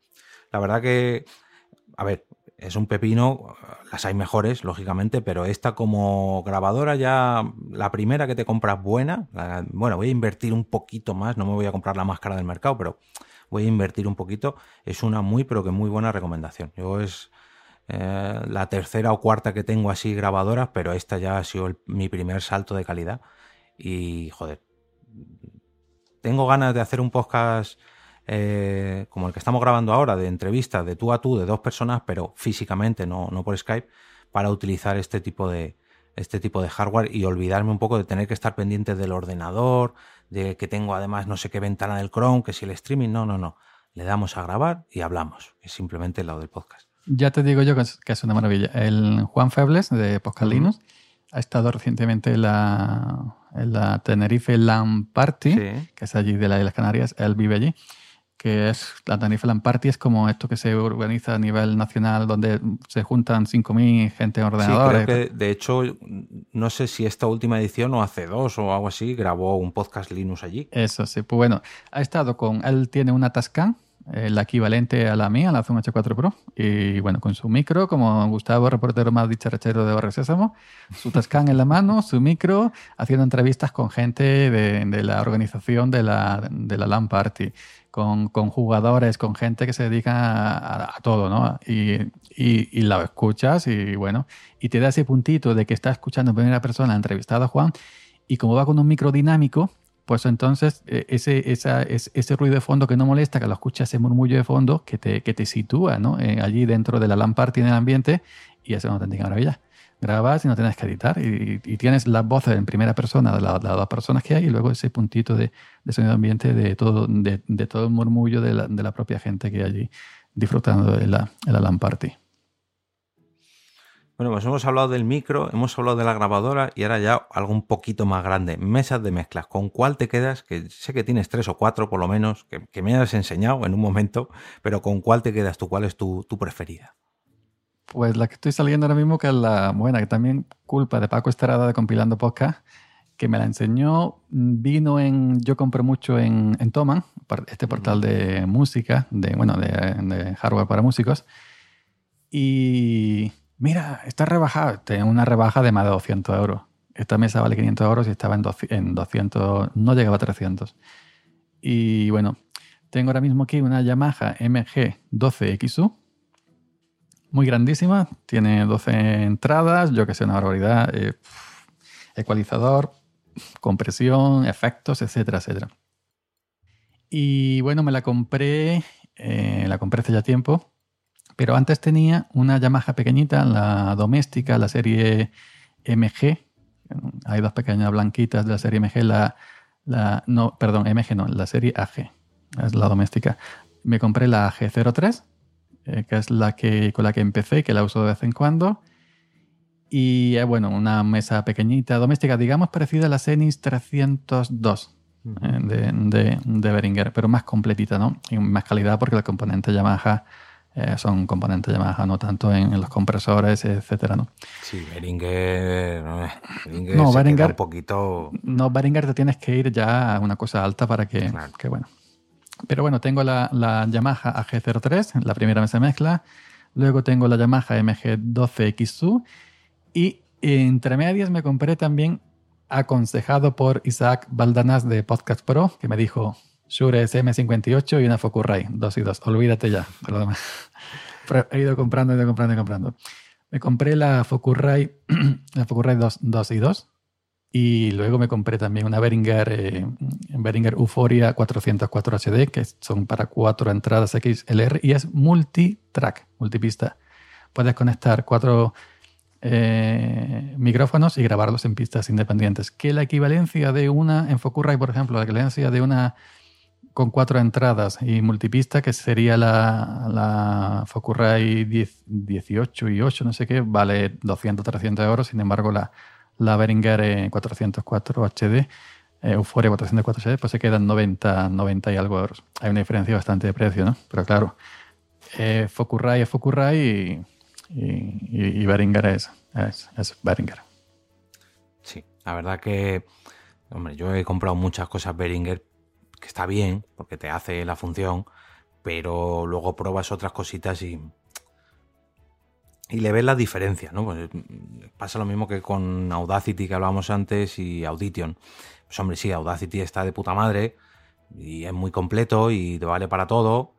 La verdad que, a ver, es un pepino, las hay mejores, lógicamente, pero esta como grabadora ya, la primera que te compras buena, bueno, voy a invertir un poquito más, no me voy a comprar la máscara del mercado, pero voy a invertir un poquito, es una muy, pero que muy buena recomendación. Yo es eh, la tercera o cuarta que tengo así grabadoras, pero esta ya ha sido mi primer salto de calidad. Y joder, tengo ganas de hacer un podcast eh, como el que estamos grabando ahora, de entrevistas de tú a tú, de dos personas, pero físicamente, no, no por Skype, para utilizar este tipo de, este tipo de hardware y olvidarme un poco de tener que estar pendiente del ordenador, de que tengo además no sé qué ventana del Chrome, que si el streaming, no, no, no. Le damos a grabar y hablamos. Es simplemente el lado del podcast. Ya te digo yo que es, una maravilla. El Juan Febles de Podcast Linux ha estado recientemente en la, en la Tenerife LAN Party, que es allí de, la, de las Canarias. Él vive allí que es la Tenerife Land Party, es como esto que se organiza a nivel nacional, donde se juntan 5.000 gente en ordenadores. Sí, creo que, de hecho, no sé si esta última edición o hace dos o algo así, grabó un podcast Linux allí. Eso sí, pues bueno, ha estado con, él tiene una Tascam, el equivalente a la mía, la Zoom H4 Pro, y bueno, con su micro, como Gustavo, reportero más dicharachero de Barrio Sésamo, su Tascam en la mano, su micro, haciendo entrevistas con gente de, de la organización de la, de la LAN Party con, jugadores, con gente que se dedica a, todo, ¿no? Y, y, escuchas y bueno, y te da ese puntito de que estás escuchando en primera persona entrevistado a Juan y como va con un micro dinámico, pues entonces e, ese, esa, ese ruido de fondo que no molesta, que lo escuchas, ese murmullo de fondo que te, que te sitúa ¿no? Eh, allí dentro de la lámpara en el ambiente y es una auténtica maravilla grabas y no tienes que editar y, tienes las voces en primera persona de, las dos personas que hay y luego ese puntito de, sonido ambiente de todo, de, todo el murmullo de la, propia gente que hay allí disfrutando de la, de party. Bueno, pues hemos hablado del micro, hemos hablado de la grabadora y ahora ya algo un poquito más grande, mesas de mezclas. ¿Con cuál te quedas? Que sé que tienes tres o cuatro por lo menos, que, me has enseñado en un momento, pero ¿con cuál te quedas tú? ¿Cuál es tu preferida? Pues la que estoy saliendo ahora mismo, que es la buena, que también culpa de Paco Estrada de Compilando Podcast, que me la enseñó, vino en, yo compro mucho en, en Toman, este portal de música, de, bueno, de, hardware para músicos, Y mira, está rebajado. Tengo una rebaja de más de 200 euros. Esta mesa vale 500 euros y estaba en, en 200, no llegaba a 300. Y bueno, tengo ahora mismo aquí una Yamaha MG12XU, muy grandísima, tiene 12 entradas, yo que sé, una barbaridad, eh, ecualizador, compresión, efectos, etcétera, etcétera. Y bueno, me la compré, eh, la compré hace ya tiempo, pero antes tenía una Yamaha pequeñita, la doméstica, la serie MG. Hay dos pequeñas blanquitas de la serie MG, la, la no, perdón, MG no, la serie AG, es la doméstica. Me compré la AG03, eh, que es la que, con la que empecé, que la uso de vez en cuando. Y eh, bueno, una mesa pequeñita doméstica, digamos parecida a la Cenis 302 eh, de, de, de, Behringer, pero más completita, ¿no? Y más calidad porque los componentes Yamaha son componentes Yamaha, no tanto en, los compresores, etcétera, ¿no? Sí, Behringer, Behringer no, Behringer, un poquito... No, Behringer te tienes que ir ya a una cosa alta para que, que bueno. Pero bueno, tengo la, la Yamaha AG03, la primera mesa mezcla. Luego tengo la Yamaha MG12XU y entre medias me compré también, aconsejado por Isaac Baldanas de Podcast Pro, que me dijo Shure SM58 y una Focusrite, 2 y 2. Olvídate ya de he ido comprando, he ido comprando y comprando. Me compré la Focusrite, la Focusrite 2, 2 y 2. Y luego me compré también una Behringer, eh, Behringer Euphoria 404 HD, que son para cuatro entradas XLR y es multi-track, multipista. Puedes conectar cuatro eh, micrófonos y grabarlos en pistas independientes. Que la equivalencia de una, en Focusrite, por ejemplo, la equivalencia de una con cuatro entradas y multipista, que sería la, la Focusrite 18 y 8, no sé qué, vale 200, 300 euros. Sin embargo, la, la Behringer 404 HD, Euphoria 404 HD, pues se quedan 90, 90 y algo euros. Hay una diferencia bastante de precio, ¿no? Pero claro, eh, es y y, y, Behringer es, es, es Behringer. Sí, la verdad que, hombre, yo he comprado muchas cosas Behringer que está bien, porque te hace la función, pero luego pruebas otras cositas y, y le ves la diferencia, ¿no? Pues pasa lo mismo que con Audacity que hablábamos antes y Audition. Pues hombre, sí, Audacity está de puta madre y es muy completo y te vale para todo,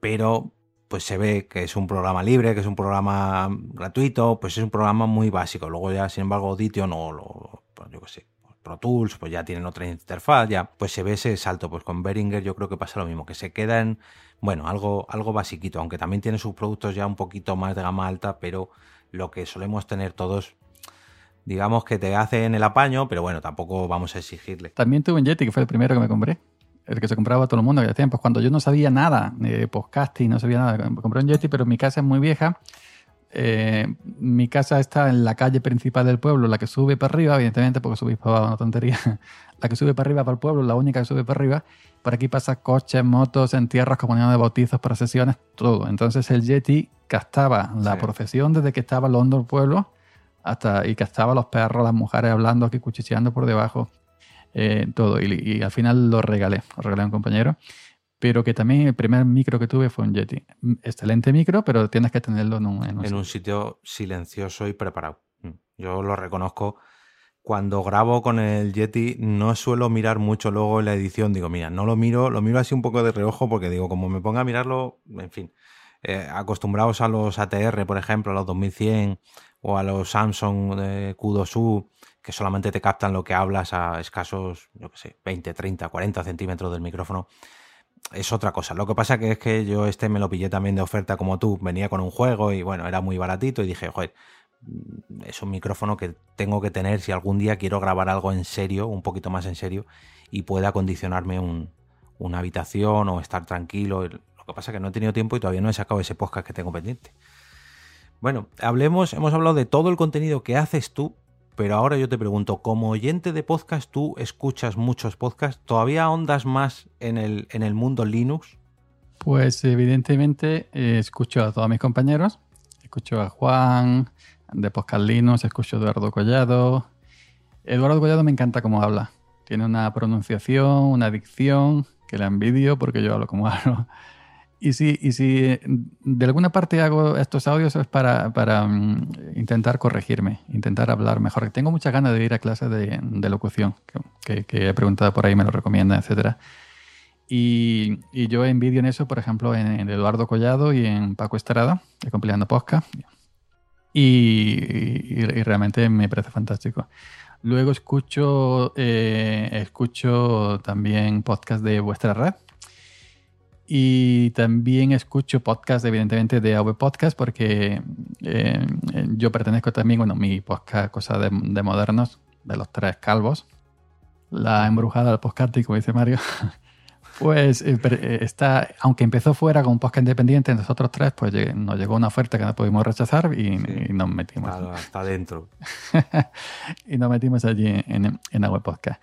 pero pues se ve que es un programa libre, que es un programa gratuito, pues es un programa muy básico. Luego ya, sin embargo, Audition o lo, pues yo qué sé, Pro Tools, pues ya tienen otra interfaz, ya, pues se ve ese salto. Pues con Behringer yo creo que pasa lo mismo, que se queda en, bueno, algo, algo basiquito, aunque también tiene sus productos ya un poquito más de gama alta, pero lo que solemos tener todos digamos que te hacen el apaño, pero bueno, tampoco vamos a exigirle. También tuve un Yeti, que fue el primero que me compré el que se compraba todo el mundo aquellos tiempos, cuando yo no sabía nada de podcasting, no sabía nada. Compré un Yeti, pero mi casa es muy vieja. Eh, mi casa está en la calle principal del pueblo, la que sube para arriba, evidentemente, porque subís para abajo, una tontería. la que sube para arriba para el pueblo, la única que sube para arriba. Por aquí pasa coches, motos, entierros, comunidades de bautizos, procesiones, todo. Entonces el Yeti gastaba la procesión desde que estaba del pueblo hasta y gastaba los perros, las mujeres hablando aquí, cuchicheando por debajo. Eh, todo. Y, al final lo regalé, lo regalé a un compañero. Pero que también el primer micro que tuve fue un Yeti. Excelente micro, pero tienes que tenerlo en un, en un, sitio. silencioso y preparado. Mm. Yo lo reconozco. Cuando grabo con el Yeti no suelo mirar mucho luego en la edición. Digo, mira, no lo miro, lo miro así un poco de reojo porque digo, como me ponga a mirarlo, en fin, eh, acostumbrados a los ATR, por ejemplo, a los 2100 o a los Samsung de Q2U, que solamente te captan lo que hablas a escasos, yo qué sé, 20, 30, 40 centímetros del micrófono, es otra cosa. Lo que pasa que es que yo este me lo pillé también de oferta como tú, venía con un juego y bueno, era muy baratito y dije, joder, mm, es un micrófono que tengo que tener si algún día quiero grabar algo en serio, un poquito más en serio, y pueda acondicionarme una habitación o estar tranquilo. Lo que pasa que no he tenido tiempo y todavía no he sacado ese podcast que tengo pendiente. Bueno, hablemos, hemos hablado de todo el contenido que haces tú pero ahora yo te pregunto, como oyente de podcast, tú escuchas muchos podcasts, ¿todavía ahondas más en el, en el mundo Linux? Pues evidentemente eh, escucho a todos mis compañeros, escucho a Juan de Podcast Linux, escucho a Eduardo Collado. Eduardo Collado me encanta cómo habla. Tiene una pronunciación, una dicción que la envidio porque yo hablo como hablo. Y si, y si de alguna parte hago estos audios es para, para mm, intentar corregirme, intentar hablar mejor. Tengo muchas ganas de ir a clases de, de locución, que, he preguntado por ahí, me lo recomiendan, etcétera. Y, y, yo envidio en eso, por ejemplo, en, Eduardo Collado y en Paco Estrada, de Compilando Podcast. Y, y, realmente me parece fantástico. Luego escucho, eh, escucho también podcast de vuestra red y también escucho podcast, evidentemente, de AV Podcast, porque eh, yo pertenezco también, bueno, mi podcast, cosa de, modernos, de los tres calvos, la embrujada del podcast, como dice Mario. Pues eh, eh, está, aunque empezó fuera con un podcast independiente, nosotros tres, pues nos llegó una oferta que no pudimos rechazar y, nos metimos. Claro, hasta adentro. y nos metimos allí en, en, AV Podcast.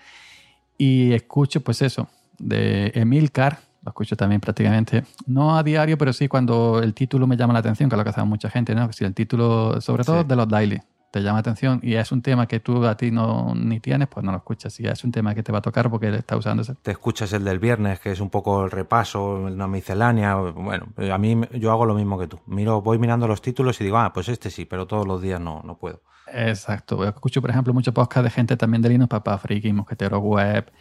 Y escucho, pues eso, de Emilcar, lo escucho también prácticamente, no a diario, pero sí cuando el título me llama la atención, que es lo que hace mucha gente, ¿no? Si el título, sobre todo de los daily, te llama la atención y es un tema que tú a ti no ni tienes, pues no lo escuchas. Si es un tema que te va a tocar porque está usando ese. Te escuchas el del viernes, que es un poco el repaso, una miscelánea. Bueno, a mí yo hago lo mismo que tú. Miro, voy mirando los títulos y digo, ah, pues este sí, pero todos los días no, no puedo. Exacto. escucho, por ejemplo, muchos podcasts de gente también de Linux, Papá Friki, Mosquetero Web,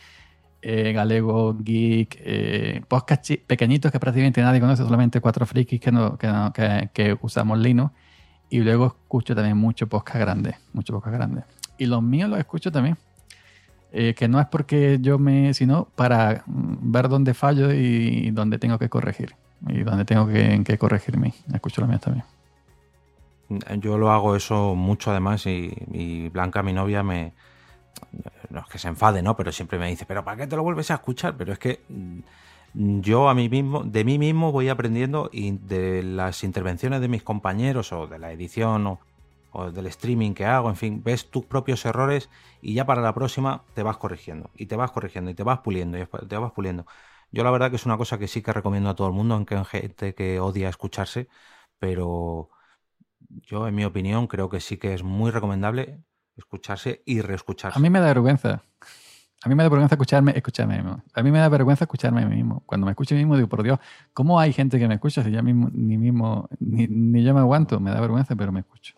eh, Galego Geek, eh, pequeñitos que prácticamente nadie conoce, solamente cuatro frikis que, no, que, que, usamos Linux. Y luego escucho también mucho podcast grande, mucho podcast grande. Y los míos los escucho también. Eh, que no es porque yo me, sino para mm, ver dónde fallo y dónde tengo que corregir. Y dónde tengo que, que corregirme. Escucho los míos también. Yo lo hago eso mucho además y, y Blanca, mi novia, me, no es que se enfade, ¿no? Pero siempre me dice, pero ¿para qué te lo vuelves a escuchar? Pero es que mm, yo a mí mismo, de mí mismo voy aprendiendo y de las intervenciones de mis compañeros o de la edición o, del streaming que hago, en fin, ves tus propios errores y ya para la próxima te vas corrigiendo y te vas corrigiendo y te vas puliendo y te vas puliendo. Yo la verdad que es una cosa que sí que recomiendo a todo el mundo, aunque hay gente que odia escucharse, pero yo en mi opinión creo que sí que es muy recomendable escucharse y reescucharse. A mí me da vergüenza. A mí me da vergüenza escucharme, escucharme mismo. A mí me da vergüenza escucharme a mí mismo. Cuando me escucho a mí mismo digo, por Dios, ¿cómo hay gente que me escucha si yo mismo, ni mismo, ni, yo me aguanto? Me da vergüenza, pero me escucho.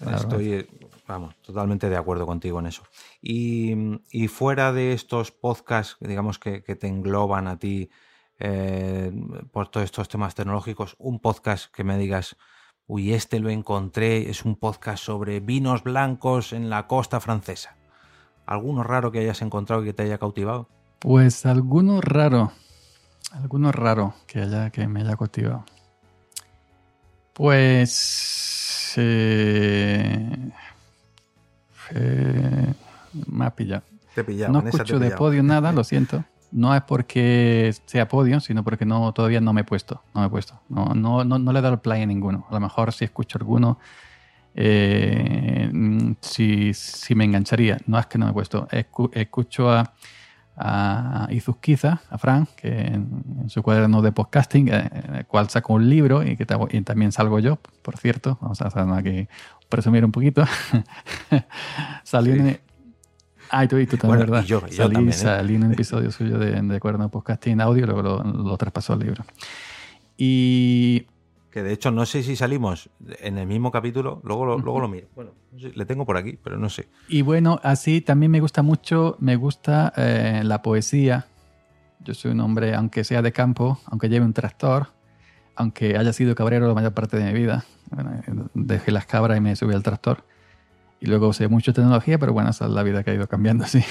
Estoy, vamos, totalmente de acuerdo contigo en eso. Y, fuera de estos podcasts, digamos, que, te engloban a ti eh, por todos estos temas tecnológicos, un podcast que me digas, Uy, este lo encontré, es un podcast sobre vinos blancos en la costa francesa. ¿Alguno raro que hayas encontrado y que te haya cautivado? Pues alguno raro, alguno raro que, haya, que me haya cautivado. Pues... Eh, eh, me ha pillado. Te pillado, no escucho de podio nada, lo siento. No es porque sea podio, sino porque no, todavía no me he puesto. No me he puesto. No, no, no, le he dado el play a ninguno. A lo mejor si escucho alguno, eh, si, me engancharía. No es que no me he puesto. Escucho a, a Izuzquiza, a Frank, que en, su cuaderno de podcasting, eh, el cual sacó un libro y que también salgo yo, por cierto. Vamos a aquí presumir un poquito. Salió en, Ah, y tú, y tú también, ¿verdad? yo, salí, también, ¿eh? salí, en un episodio suyo de, de Cuerno Podcasting Audio y luego lo, lo traspasó al libro. Y que de hecho no sé si salimos en el mismo capítulo, luego lo, luego lo miro. Bueno, le tengo por aquí, pero no sé. Y bueno, así también me gusta mucho, me gusta eh, la poesía. Yo soy un hombre, aunque sea de campo, aunque lleve un tractor, aunque haya sido cabrero la mayor parte de mi vida, dejé las cabras y me subí al tractor y luego usé mucho tecnología, pero bueno, esa es la vida que ha ido cambiando, sí.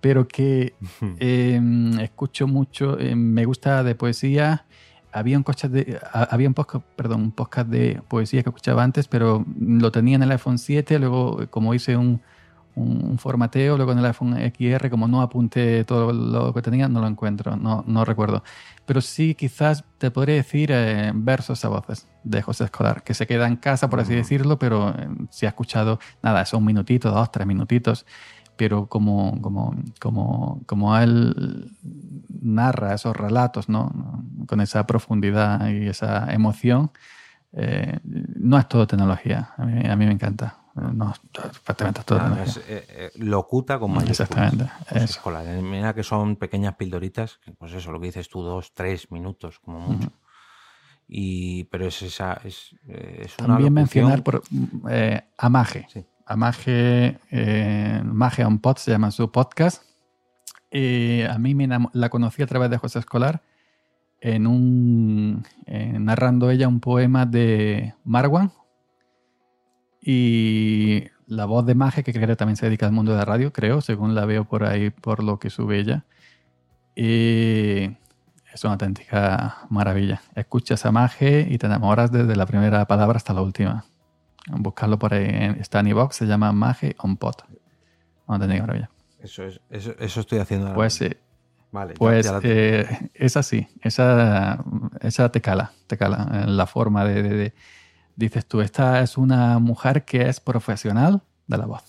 Pero que em, escucho mucho, em, me gusta de poesía. Había un, de, había un podcast, perdón, un podcast de poesía que escuchaba antes, pero lo tenía en el iPhone 7, luego como hice un, un, formateo, luego en el iPhone XR, como no apunté todo lo que tenía, no lo encuentro, no, no recuerdo. Pero sí, quizás te podría decir eh, versos a voces de José Escolar, que se queda en casa, por así decirlo, pero eh, si ha escuchado, nada, son un minutito, dos, tres minutitos, pero como, como, como, como él narra esos relatos, ¿no? Con esa profundidad y esa emoción, eh, no es todo tecnología. A mí, a mí me encanta. No, prácticamente todo. es, eh, eh, locuta con mayúsculas. Exactamente. Pues Mira que son pequeñas pildoritas, pues eso, lo que dices tú, dos, tres minutos, como mucho. Y, pero es esa. Es, eh, es una También locución- mencionar por, eh, a Mage. Sí. A Mage, eh, on Pod se llama su podcast. Eh, a mí me la conocí a través de José Escolar en un, eh, narrando ella un poema de Marwan. Y la voz de Mage, que creo que también se dedica al mundo de la radio, creo, según la veo por ahí, por lo que sube ella. Y es una auténtica maravilla. Escuchas a Mage y te enamoras desde la primera palabra hasta la última. Buscarlo por ahí. en- en iVoox, se llama Mage on Pot. Una auténtica maravilla. Eso, es, eso, eso estoy haciendo ahora Pues, eh, Vale, ya- pues ya la- eh, es así. Esa, esa te cala, te cala. La forma de, de- de- Dices tú, esta es una mujer que es profesional de la voz.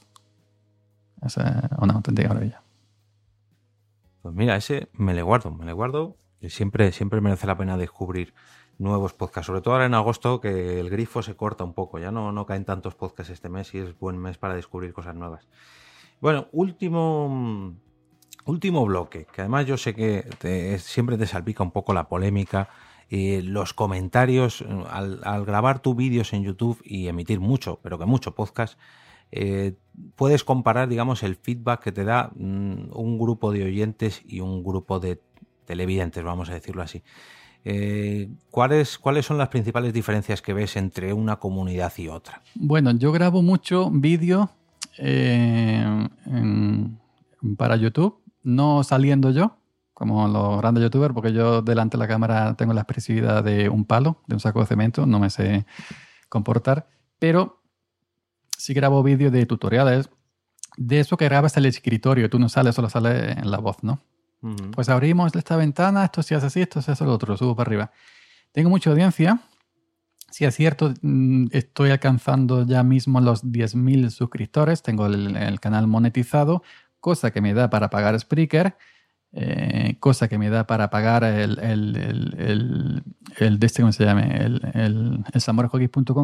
Es una auténtica maravilla. Pues mira, ese me le guardo, me le guardo. Y siempre, siempre merece la pena descubrir nuevos podcasts. Sobre todo ahora en agosto, que el grifo se corta un poco. Ya no, no caen tantos podcasts este mes y es buen mes para descubrir cosas nuevas. Bueno, último, último bloque, que además yo sé que siempre te salpica un poco la polémica. Eh, los comentarios eh, al, grabar tus vídeos en YouTube y emitir mucho, pero que mucho podcast, eh, puedes comparar, digamos, el feedback que te da mm, un grupo de oyentes y un grupo de televidentes, vamos a decirlo así. ¿cuáles, ¿Cuáles son las principales diferencias que ves entre una comunidad y otra? Bueno, yo grabo mucho vídeo para YouTube, no saliendo yo, como los grandes youtubers, porque yo delante de la cámara tengo la expresividad de un palo, de un saco de cemento, no me sé comportar, pero sí grabo vídeos de tutoriales, de eso que grabas en el escritorio, tú no sales, solo sale en la voz, ¿no? Ujú. Pues abrimos esta ventana, esto se hace así, esto se hace lo otro, subo para arriba. Tengo mucha audiencia. Si es cierto, mm, estoy alcanzando ya mismo los 10.000 suscriptores, tengo el, el canal monetizado, cosa que me da para pagar Spreaker, eh, cosa que me da para pagar el, el, el, el, de este, ¿cómo se llama? El, el, el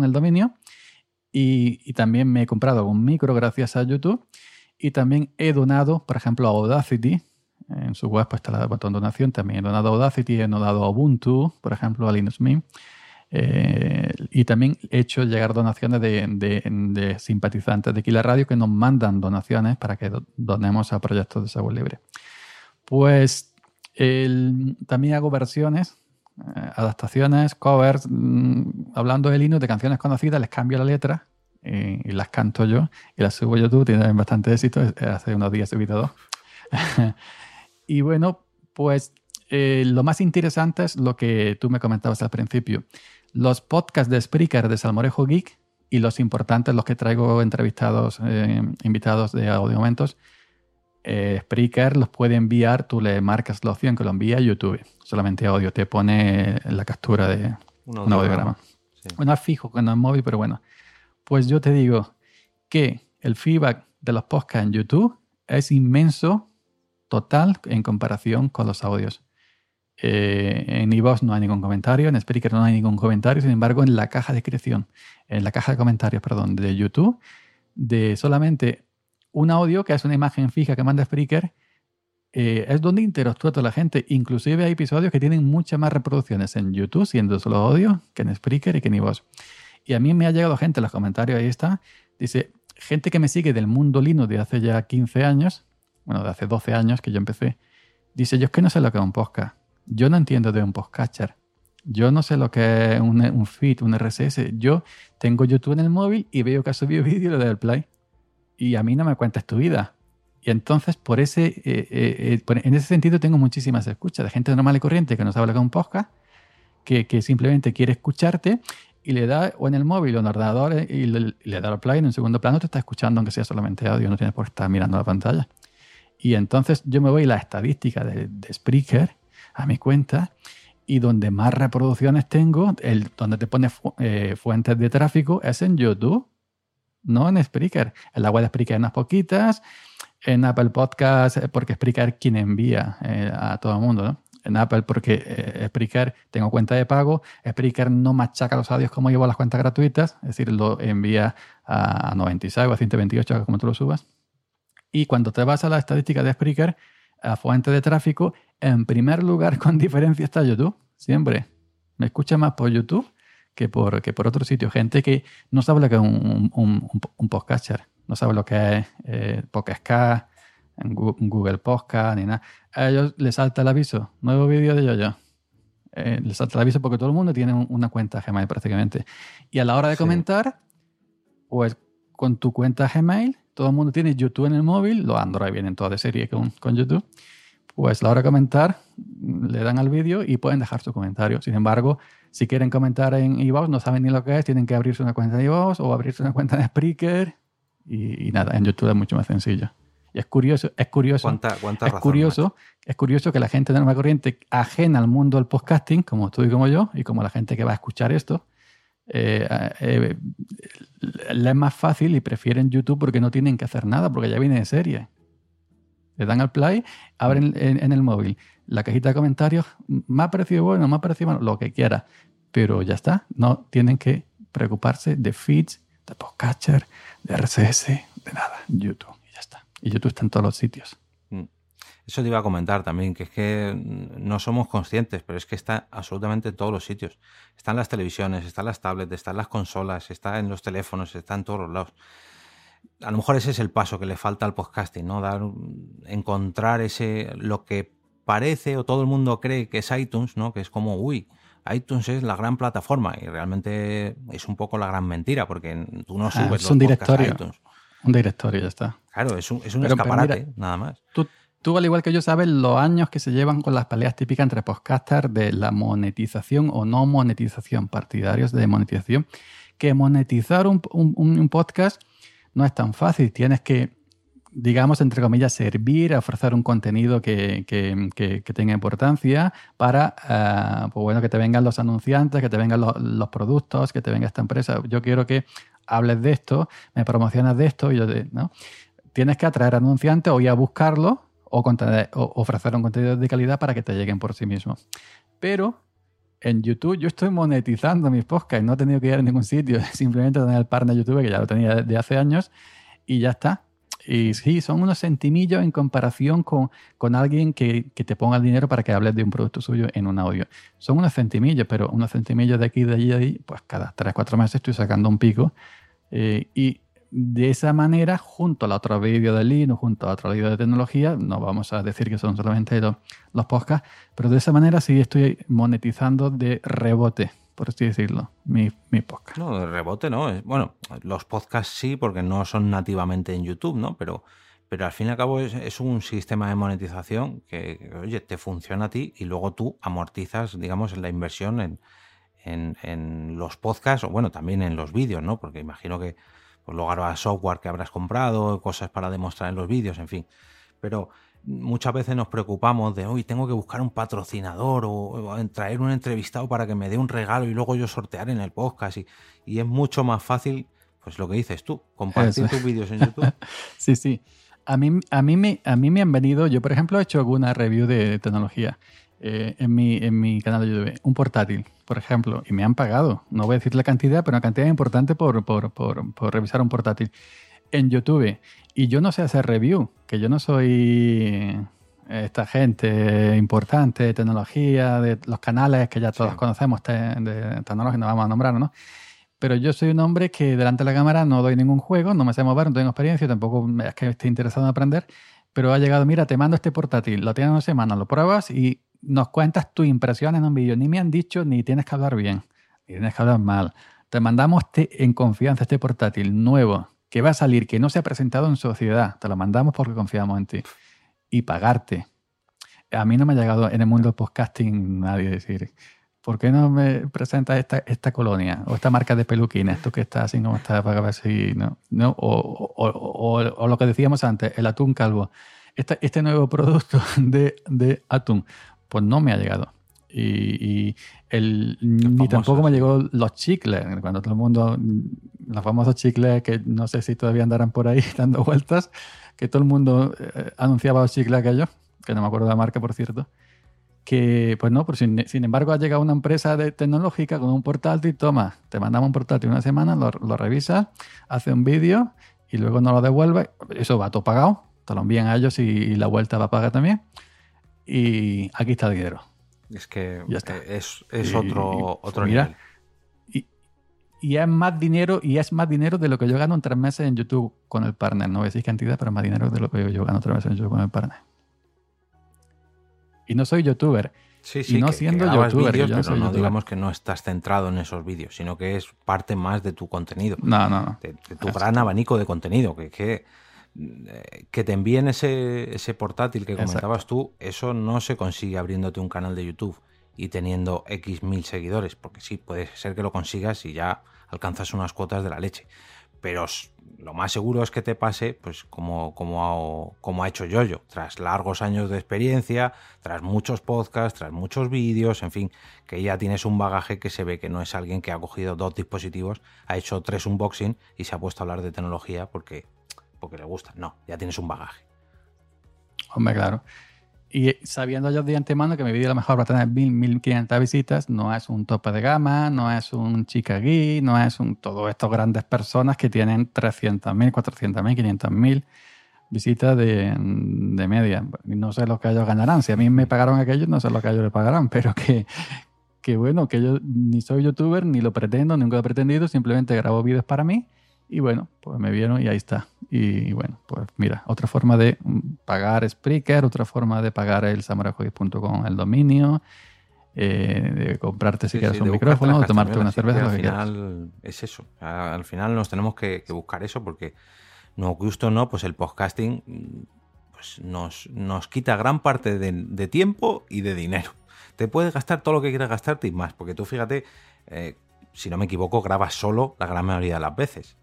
el dominio. Y, y también me he comprado un micro gracias a YouTube. Y también he donado, por ejemplo, a Audacity, en su web pues, está el botón donación. También he donado a Audacity, he donado a Ubuntu, por ejemplo, a Linux Mint. Eh, y también he hecho llegar donaciones de, de- de simpatizantes de Kila Radio que nos mandan donaciones para que do- donemos a proyectos de software libre. Pues el- también hago versiones, eh, adaptaciones, covers, mm, hablando de Linux, de canciones conocidas, les cambio la letra y las canto yo y las subo a YouTube, tienen bastante éxito. Hace unos días he subido dos. y bueno, pues eh, lo más interesante es lo que tú me comentabas al principio. Los podcasts de Spreaker de Salmorejo Geek y los importantes, los que traigo entrevistados, eh, invitados de audio momentos, eh, Spreaker los puede enviar, tú le marcas la opción que lo envía a YouTube. Solamente audio, te pone la captura de Un un audiograma. Sí. Bueno, es fijo, que no es móvil, pero bueno. Pues yo te digo que el feedback de los podcasts en YouTube es inmenso, total, en comparación con los audios. Eh, en iVoox no hay ningún comentario, en Spreaker no hay ningún comentario, sin embargo, en la caja de descripción, en la caja de comentarios, perdón, de YouTube, de solamente un audio, que es una imagen fija que manda Spreaker, eh, es donde interactúa toda la gente. Inclusive hay episodios que tienen muchas más reproducciones en YouTube, siendo solo audio, que en Spreaker y que en iVoox. Y a mí me ha llegado gente en los comentarios, ahí está, dice, gente que me sigue del mundo Linux de hace ya 15 años, bueno, de hace 12 años que yo empecé, dice, yo es que no sé lo que es un podcast. Yo no entiendo de un podcatcher. Yo no sé lo que es un, un feed, un RSS. Yo tengo YouTube en el móvil y veo que ha subido vídeo y le doy play. Y a mí no me cuentas tu vida. Y entonces, por ese, eh, eh, eh, en ese sentido, tengo muchísimas escuchas de gente normal y corriente que no sabe lo que es un podcast, que, que simplemente quiere escucharte y le da o en el móvil o en el ordenador y le, da al play en un segundo plano, te está escuchando, aunque sea solamente audio, no tienes por qué estar mirando la pantalla. Y entonces yo me voy a la estadística de, de Spreaker a mi cuenta y donde más reproducciones tengo, el, donde te pone fu- fuentes de tráfico, es en YouTube, no en Spreaker. En la web de Spreaker unas poquitas, en Apple Podcast, eh, porque Spreaker quien envía eh, a todo el mundo. En Apple, porque eh, Spreaker tengo cuenta de pago, Spreaker no machaca los audios como llevo las cuentas gratuitas, es decir, lo envía a 96 o a 128, como tú lo subas. Y cuando te vas a la estadística de Spreaker, a fuente de tráfico, en primer lugar, con diferencia está YouTube, siempre. Me escucha más por YouTube que por, que por otro sitio. Gente que no sabe lo que es un, un, un podcaster, no sabe lo que es eh, Podcast Google Podcast, ni nada. A ellos les salta el aviso. Nuevo vídeo de yo-yo. Eh, les salta el aviso porque todo el mundo tiene una cuenta Gmail prácticamente. Y a la hora de comentar, pues con tu cuenta Gmail, todo el mundo tiene YouTube en el móvil, los Android vienen todas de serie con, con YouTube. Pues la hora de comentar, le dan al vídeo y pueden dejar su comentario. Sin embargo, si quieren comentar en iVoox, no saben ni lo que es, tienen que abrirse una cuenta de iVoox o abrirse una cuenta de Spreaker. Y, y nada, en YouTube es mucho más sencillo. Y es curioso, es curioso, ¿Cuánta, cuánta es razón, curioso, es curioso que la gente de norma corriente ajena al mundo del podcasting, como tú y como yo, y como la gente que va a escuchar esto, eh, eh, le es más fácil y prefieren YouTube porque no tienen que hacer nada, porque ya viene de serie. Le dan al play, abren en, en el móvil la cajita de comentarios, me ha parecido bueno, me ha parecido malo, lo que quiera, pero ya está, no tienen que preocuparse de feeds, de podcatcher, de RSS, de nada, YouTube, y ya está. Y YouTube está en todos los sitios. Eso te iba a comentar también, que es que no somos conscientes, pero es que está absolutamente en todos los sitios. Está en las televisiones, está en las tablets, está en las consolas, está en los teléfonos, está en todos los lados. A lo mejor ese es el paso que le falta al podcasting, ¿no? Dar, encontrar ese, lo que parece o todo el mundo cree que es iTunes, ¿no? Que es como, uy, iTunes es la gran plataforma y realmente es un poco la gran mentira porque tú no Ah, subes es los un a directorio. iTunes. Un directorio, ya está. Claro, es un, es un Pero- pero escaparate, mira, nada más. Tú, tú, al igual que yo, sabes los años que se llevan con las peleas típicas entre podcasters de la monetización o no monetización, partidarios de monetización, que monetizar un, un- un podcast no es tan fácil. Tienes que, digamos, entre comillas, servir, ofrecer un contenido que, que- que- tenga importancia para, ah, pues bueno, que te vengan los anunciantes, que te vengan los, productos, que te venga esta empresa. Yo quiero que hables de esto, me promocionas de esto, y yo ¿no? tienes que atraer anunciantes o ir a buscarlo o, o ofrecer un contenido de calidad para que te lleguen por sí mismos. Pero en YouTube yo estoy monetizando mis podcasts, no he tenido que ir a ningún sitio, simplemente tener el partner YouTube que ya lo tenía de hace años y ya está. Y sí, son unos centimillos en comparación con, con alguien que, que te ponga el dinero para que hables de un producto suyo en un audio. Son unos centimillos, pero unos centimillos de aquí, de allí, de allí, pues cada 3, 4 meses estoy sacando un pico. Eh, y de esa manera, junto al otro vídeo de Linux, junto a otro vídeo de tecnología, no vamos a decir que son solamente los, los podcasts, pero de esa manera sí estoy monetizando de rebote, por así decirlo, mi, mi podcast. No, de rebote no. Bueno, los podcasts sí, porque no son nativamente en YouTube, ¿no? Pero, pero al fin y al cabo es, un sistema de monetización que, que, oye, te funciona a ti y luego tú amortizas, digamos, la inversión en, en, en los podcasts o, bueno, también en los vídeos, ¿no? Porque imagino que pues, luego habrá software que habrás comprado, cosas para demostrar en los vídeos, en fin. Pero muchas veces nos preocupamos de, hoy tengo que buscar un patrocinador o, o traer un entrevistado para que me dé un regalo y luego yo sortear en el podcast. Y, y es mucho más fácil, pues lo que dices tú, compartir Eso. tus vídeos en YouTube. Sí, sí. A mí, a, mí me, a mí me han venido, yo por ejemplo he hecho alguna review de tecnología eh, en, mi, en mi canal de YouTube, un portátil, por ejemplo, y me han pagado. No voy a decir la cantidad, pero una cantidad importante por, por, por, por revisar un portátil en YouTube. Y yo no sé hacer review, que yo no soy esta gente importante de tecnología, de los canales que ya todos Sí. conocemos te- de tecnología, no vamos a nombrar, ¿no? Pero yo soy un hombre que delante de la cámara no doy ningún juego, no me sé mover, no tengo experiencia, tampoco es que esté interesado en aprender, pero ha llegado, mira, te mando este portátil, lo tienes una semana, lo pruebas y nos cuentas tu impresión en un vídeo. Ni me han dicho ni tienes que hablar bien, ni tienes que hablar mal. Te mandamos este- en confianza este portátil nuevo que va a salir, que no se ha presentado en sociedad. Te lo mandamos porque confiamos en ti. Y pagarte. A mí no me ha llegado en el mundo del podcasting nadie decir, ¿por qué no me presentas esta, esta colonia o esta marca de peluquines? Esto que está así como está para ver. ¿no? ¿No? O, lo que decíamos antes, el atún calvo. Esta- este nuevo producto de, de atún, pues no me ha llegado. Y, y el, ni tampoco me llegó los chicles, cuando todo el mundo, los famosos chicles que no sé si todavía andarán por ahí dando vueltas, que todo el mundo eh, anunciaba los chicles aquellos, que no me acuerdo de la marca, por cierto, que pues no, pero sin, sin embargo ha llegado una empresa de tecnológica con un portátil, toma, te mandamos un portátil una semana, lo, lo revisas, hace un vídeo y luego no lo devuelve, eso va todo pagado, te lo envían a ellos y, y la vuelta va paga también. Y aquí está el dinero. Es que Ya está. es, es Y- otro, otro mira, nivel. Y, y es más dinero, y es más dinero de lo que yo gano en tres meses en YouTube con el partner. No voy a decir cantidad, pero más dinero de lo que yo gano en tres meses en YouTube con el partner. Y no soy youtuber. Sí, y sí, no que- siendo que youtuber, vídeos, yo no soy no youtuber. digamos que no estás centrado en esos vídeos, sino que es parte más de tu contenido, No, no, no. de, de tu gran abanico de contenido, que, que, eh, que te envíen ese, ese portátil que Exacto. comentabas tú, eso no se consigue abriéndote un canal de YouTube y teniendo X mil seguidores, porque sí, puede ser que lo consigas y ya alcanzas unas cuotas de la leche. Pero lo más seguro es que te pase, pues como, como, ha, como ha hecho Yoyo, tras largos años de experiencia, tras muchos podcasts, tras muchos vídeos, en fin, que ya tienes un bagaje que se ve que no es alguien que ha cogido dos dispositivos, ha hecho tres unboxing y se ha puesto a hablar de tecnología porque, porque le gusta. No, ya tienes un bagaje. Hombre, claro. Y sabiendo yo de antemano que mi vídeo a lo mejor va a tener 1000, 1500 visitas, no es un tope de gama, no es un chica geek, no es un todos estos grandes personas que tienen 300.000, 400.000, 500.000 visitas de, de media. No sé lo que ellos ganarán. Si a mí me pagaron aquello, no sé lo que ellos le pagarán, pero que, que bueno, que yo ni soy youtuber, ni lo pretendo, nunca lo he pretendido, simplemente grabo vídeos para mí. Y bueno, pues me vieron y ahí está. Y, bueno, pues mira, otra forma de pagar Spreaker, otra forma de pagar el samuraijoy.com el dominio, eh, de comprarte si Sí, quieres sí, un micrófono, tomarte una cerveza, al final es eso. Al final nos tenemos que, que buscar eso porque no gusto o no, pues el podcasting mm, pues nos, nos quita gran parte de, de tiempo y de dinero. Te puedes gastar todo lo que quieras gastarte y más, porque tú fíjate, eh, si no me equivoco, grabas solo la gran mayoría de las veces.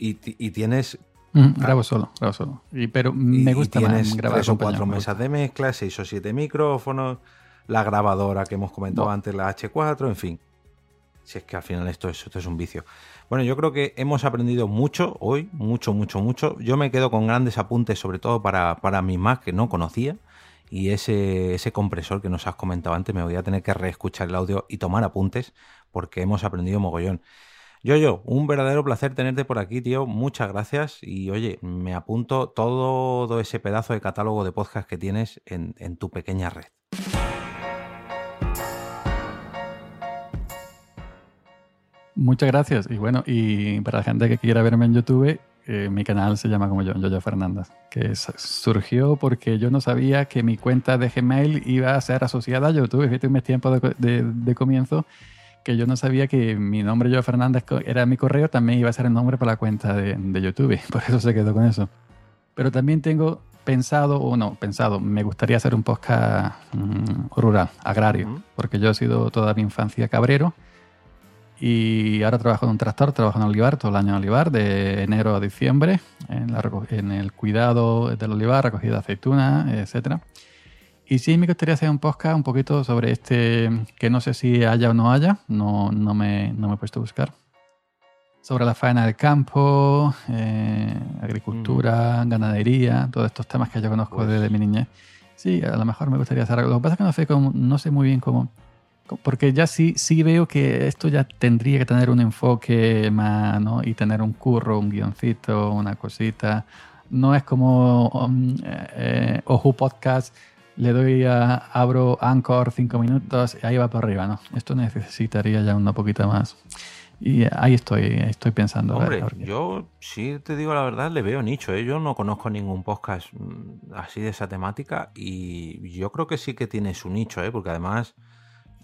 Y, ti- y tienes Mm, grabo solo, grabo solo. Y, pero me y gusta tienes más grabar tres o cuatro me mesas de mezcla, seis o siete micrófonos, la grabadora que hemos comentado No. antes, la H4, en fin. Si es que al final esto es, esto es un vicio. Bueno, yo creo que hemos aprendido mucho hoy, mucho, mucho, mucho. Yo me quedo con grandes apuntes, sobre todo para, para mi Mac que no conocía. Y ese, ese compresor que nos has comentado antes, me voy a tener que reescuchar el audio y tomar apuntes porque hemos aprendido mogollón. Yo, yo, un verdadero placer tenerte por aquí, tío. Muchas gracias. Y oye, me apunto todo ese pedazo de catálogo de podcast que tienes en, en tu pequeña red. Muchas gracias. Y bueno, y para la gente que quiera verme en YouTube, eh, mi canal se llama como yo, Yoyo Fernández, que es- surgió porque yo no sabía que mi cuenta de Gmail iba a ser asociada a YouTube. Fíjate un tiempo de, de- de comienzo que yo no sabía que mi nombre Yoyo Fernández era mi correo, también iba a ser el nombre para la cuenta de, de YouTube. Por eso se quedó con eso. Pero también tengo pensado, o no, pensado, me gustaría hacer un podcast mm, rural, agrario, porque yo he sido toda mi infancia cabrero y ahora trabajo en un tractor, trabajo en olivar, todo el año en olivar, de enero a diciembre, en, la reco- en el cuidado del olivar, recogida de aceitunas, etcétera. Y sí me gustaría hacer un podcast un poquito sobre este, que no sé si haya o no haya, no, no, me, no me he puesto a buscar. Sobre la faena del campo, eh, agricultura, ganadería, todos estos temas que yo conozco Pues- desde mi niñez. Sí, a lo mejor me gustaría hacer algo. Lo que pasa es que no sé, cómo, no sé muy bien cómo, porque ya sí, sí veo que esto ya tendría que tener un enfoque más, ¿no? Y tener un curro, un guioncito, una cosita. No es como um, eh, eh, Ojo Podcast, le doy a, abro Anchor cinco minutos y ahí va para arriba, ¿no? Esto necesitaría ya una poquita más. Y ahí estoy, estoy pensando. Hombre, ver yo sí te digo la verdad, le veo nicho. ¿eh? Yo no conozco ningún podcast mm, así de esa temática y yo creo que sí que tiene su nicho, ¿eh? porque además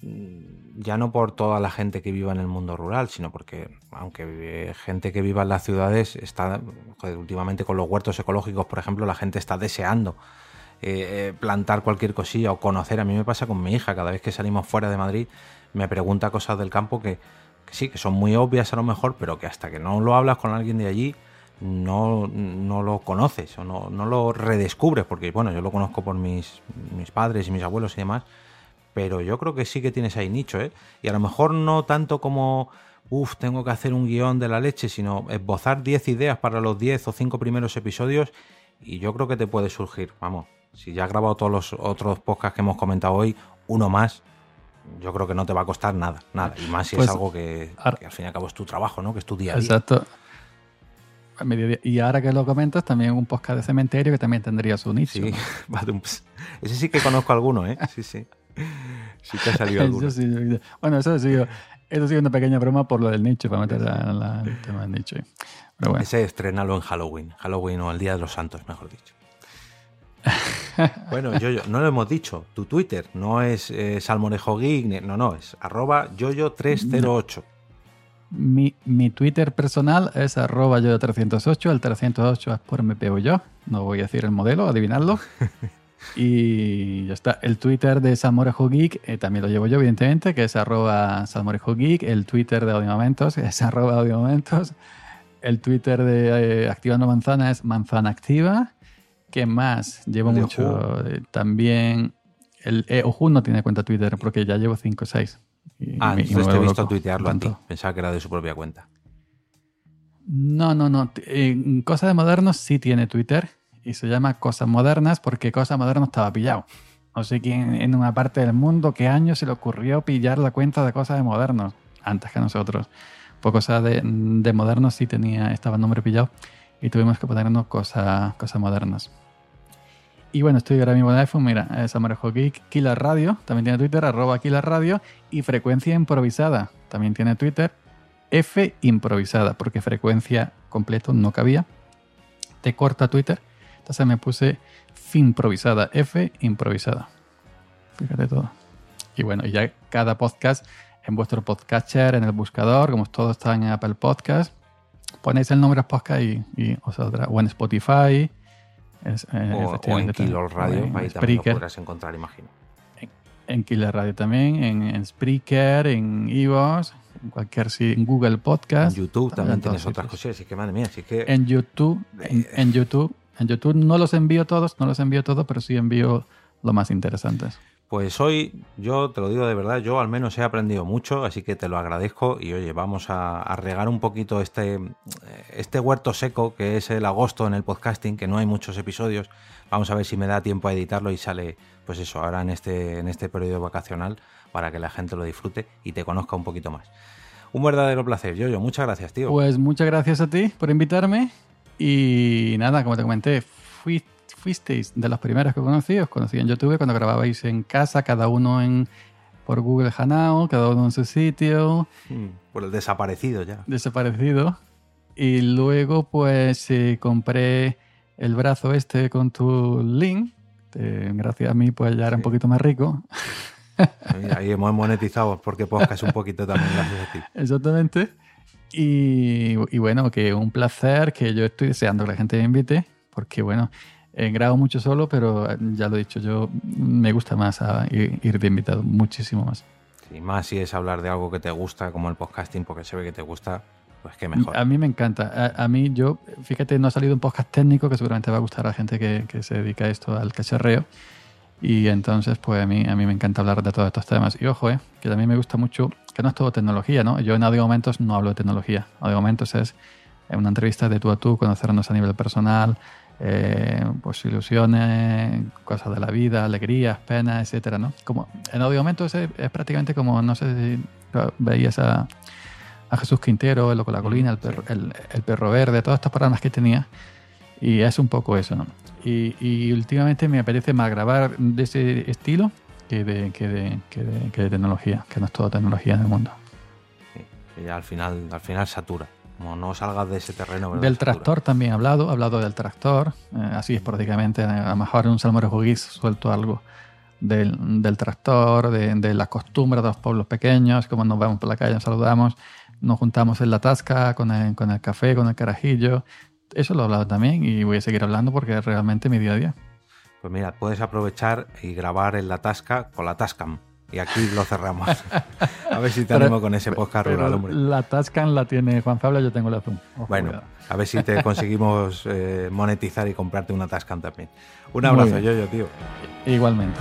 mm, ya no por toda la gente que viva en el mundo rural, sino porque aunque eh, gente que viva en las ciudades está, joder, últimamente con los huertos ecológicos, por ejemplo, la gente está deseando eh, eh, plantar cualquier cosilla o conocer. A mí me pasa con mi hija, cada vez que salimos fuera de Madrid me pregunta cosas del campo que, sí, que son muy obvias a lo mejor, pero que hasta que no lo hablas con alguien de allí no, no lo conoces o no, no lo redescubres, porque bueno, yo lo conozco por mis, mis padres y mis abuelos y demás, pero yo creo que sí que tienes ahí nicho, ¿eh? Y a lo mejor no tanto como, uff, tengo que hacer un guion de la leche, sino esbozar 10 ideas para los 10 o 5 primeros episodios y yo creo que te puede surgir, vamos, si ya has grabado todos los otros podcasts que hemos comentado hoy, uno más, yo creo que no te va a costar nada, nada, y más si Pues, es algo que, que al fin y al cabo es tu trabajo, ¿no? Que es tu día a día. Exacto. Y ahora que lo comentas, también un podcast de cementerio que también tendría su nicho. Sí, ese sí que conozco alguno, ¿eh? Sí, sí. Sí que ha salido alguno. Eso sí, bueno, eso sí, eso sí una pequeña broma por lo del nicho, para meter el tema del nicho. Pero bueno. Ese estrenalo en Halloween. Halloween o el Día de los Santos, mejor dicho. bueno, yo, no lo hemos dicho. Tu Twitter no es eh, Salmorejo Geek, no, no, es arroba yoyo308. Mi, mi, Twitter personal es arroba yoyo308. El 308 es por me pego yo. No voy a decir el modelo, adivinarlo. y ya está. El Twitter de Salmorejo Geek eh, también lo llevo yo, evidentemente, que es arroba Salmorejo Geek. El Twitter de Audio Momentos es arroba Audio Momentos. El Twitter de eh, Activando Manzana es Manzana Activa. ¿Qué más? Llevo mucho. Eh, también. El eh, Oju no tiene cuenta Twitter porque ya llevo 5 o 6. Ah, entonces te he visto tuitearlo a ti. Pensaba que era de su propia cuenta. No, no, no. En Cosa de Modernos sí tiene Twitter y se llama Cosas Modernas porque Cosas Modernas estaba pillado. No sé quién en una parte del mundo, qué año se le ocurrió pillar la cuenta de Cosas de Modernos antes que nosotros. Pues Cosas de, de Modernos sí tenía, estaba el nombre pillado y tuvimos que ponernos cosas, cosas modernas. Y bueno, estoy ahora mismo en iPhone, mira, es Geek, Killer Radio, también tiene Twitter, arroba Killer Radio, y Frecuencia Improvisada, también tiene Twitter, F Improvisada, porque frecuencia completo no cabía. Te corta Twitter, entonces me puse Fin Improvisada, F Improvisada. Fíjate todo. Y bueno, ya cada podcast en vuestro podcatcher, en el buscador, como todo está en Apple Podcast, ponéis el nombre podcast y, y os saldrá. O en Spotify. Es, eh, o, en Killer Radio, ahí también lo podrás encontrar, imagino. En, en Killer Radio también, en, en Spreaker, en Evox, en cualquier en Google Podcast. En YouTube también, tienes otras cosas, así que madre mía, así que... En YouTube, en, en, YouTube, en YouTube no los envío todos, no los envío todos, pero sí envío lo más interesantes. Pues hoy, yo te lo digo de verdad, yo al menos he aprendido mucho, así que te lo agradezco y oye, vamos a, regar un poquito este, este huerto seco que es el agosto en el podcasting, que no hay muchos episodios. Vamos a ver si me da tiempo a editarlo y sale, pues eso, ahora en este, en este periodo vacacional para que la gente lo disfrute y te conozca un poquito más. Un verdadero placer, yo, yo, muchas gracias, tío. Pues muchas gracias a ti por invitarme y nada, como te comenté, fui fuisteis de los primeros que conocí, os conocí en YouTube cuando grababais en casa, cada uno en por Google Hangout, cada uno en su sitio. Hmm, por el desaparecido ya. Desaparecido. Y luego pues eh, compré el brazo este con tu link. gracias a mí pues ya era un poquito más rico. Ahí hemos monetizado porque podcast un poquito también gracias a ti. Exactamente. Y, y, bueno, que un placer que yo estoy deseando que la gente me invite, porque bueno, eh, grabo mucho solo, pero eh, ya lo he dicho, yo me gusta más ir, de invitado, muchísimo más. Sí, más si es hablar de algo que te gusta, como el podcasting, porque se ve que te gusta, pues qué mejor. A mí me encanta. A, mí, yo, fíjate, no ha salido un podcast técnico que seguramente va a gustar a la gente que, que, se dedica a esto, al cacharreo. Y entonces, pues a mí, a mí me encanta hablar de todos estos temas. Y ojo, eh, que también me gusta mucho, que no es todo tecnología, ¿no? Yo en Audio Momentos no hablo de tecnología. Audio Momentos es una entrevista de tú a tú, conocernos a nivel personal, eh, pues ilusiones, cosas de la vida, alegrías, penas, etcétera, ¿no? Como en audio momento es, prácticamente como, no sé si veías a, a Jesús Quintero, el loco la colina, el perro, el, perro verde, todas estas palabras que tenía. Y es un poco eso, ¿no? Y, últimamente me apetece más grabar de ese estilo que de, que de, que de, tecnología, que no es todo tecnología en el mundo. Sí, al final, al final satura. Como no salgas de ese terreno. Del tractor también he hablado, he hablado del tractor, eh, así esporádicamente, a lo mejor en un salmorejo guis suelto algo del, del tractor, de, de las costumbres de los pueblos pequeños, como nos vemos por la calle, nos saludamos, nos juntamos en la tasca con el, con el café, con el carajillo. Eso lo he hablado también y voy a seguir hablando porque es realmente mi día a día. Pues mira, puedes aprovechar y grabar en la tasca con la Tascam. Y aquí lo cerramos. a ver si te animo con ese podcast rural, hombre. La Tascan la tiene Juan Fabio, yo tengo la Zoom. bueno, a ver si te conseguimos eh, monetizar y comprarte una Tascan también. Un abrazo, yo, yo, tío. Igualmente.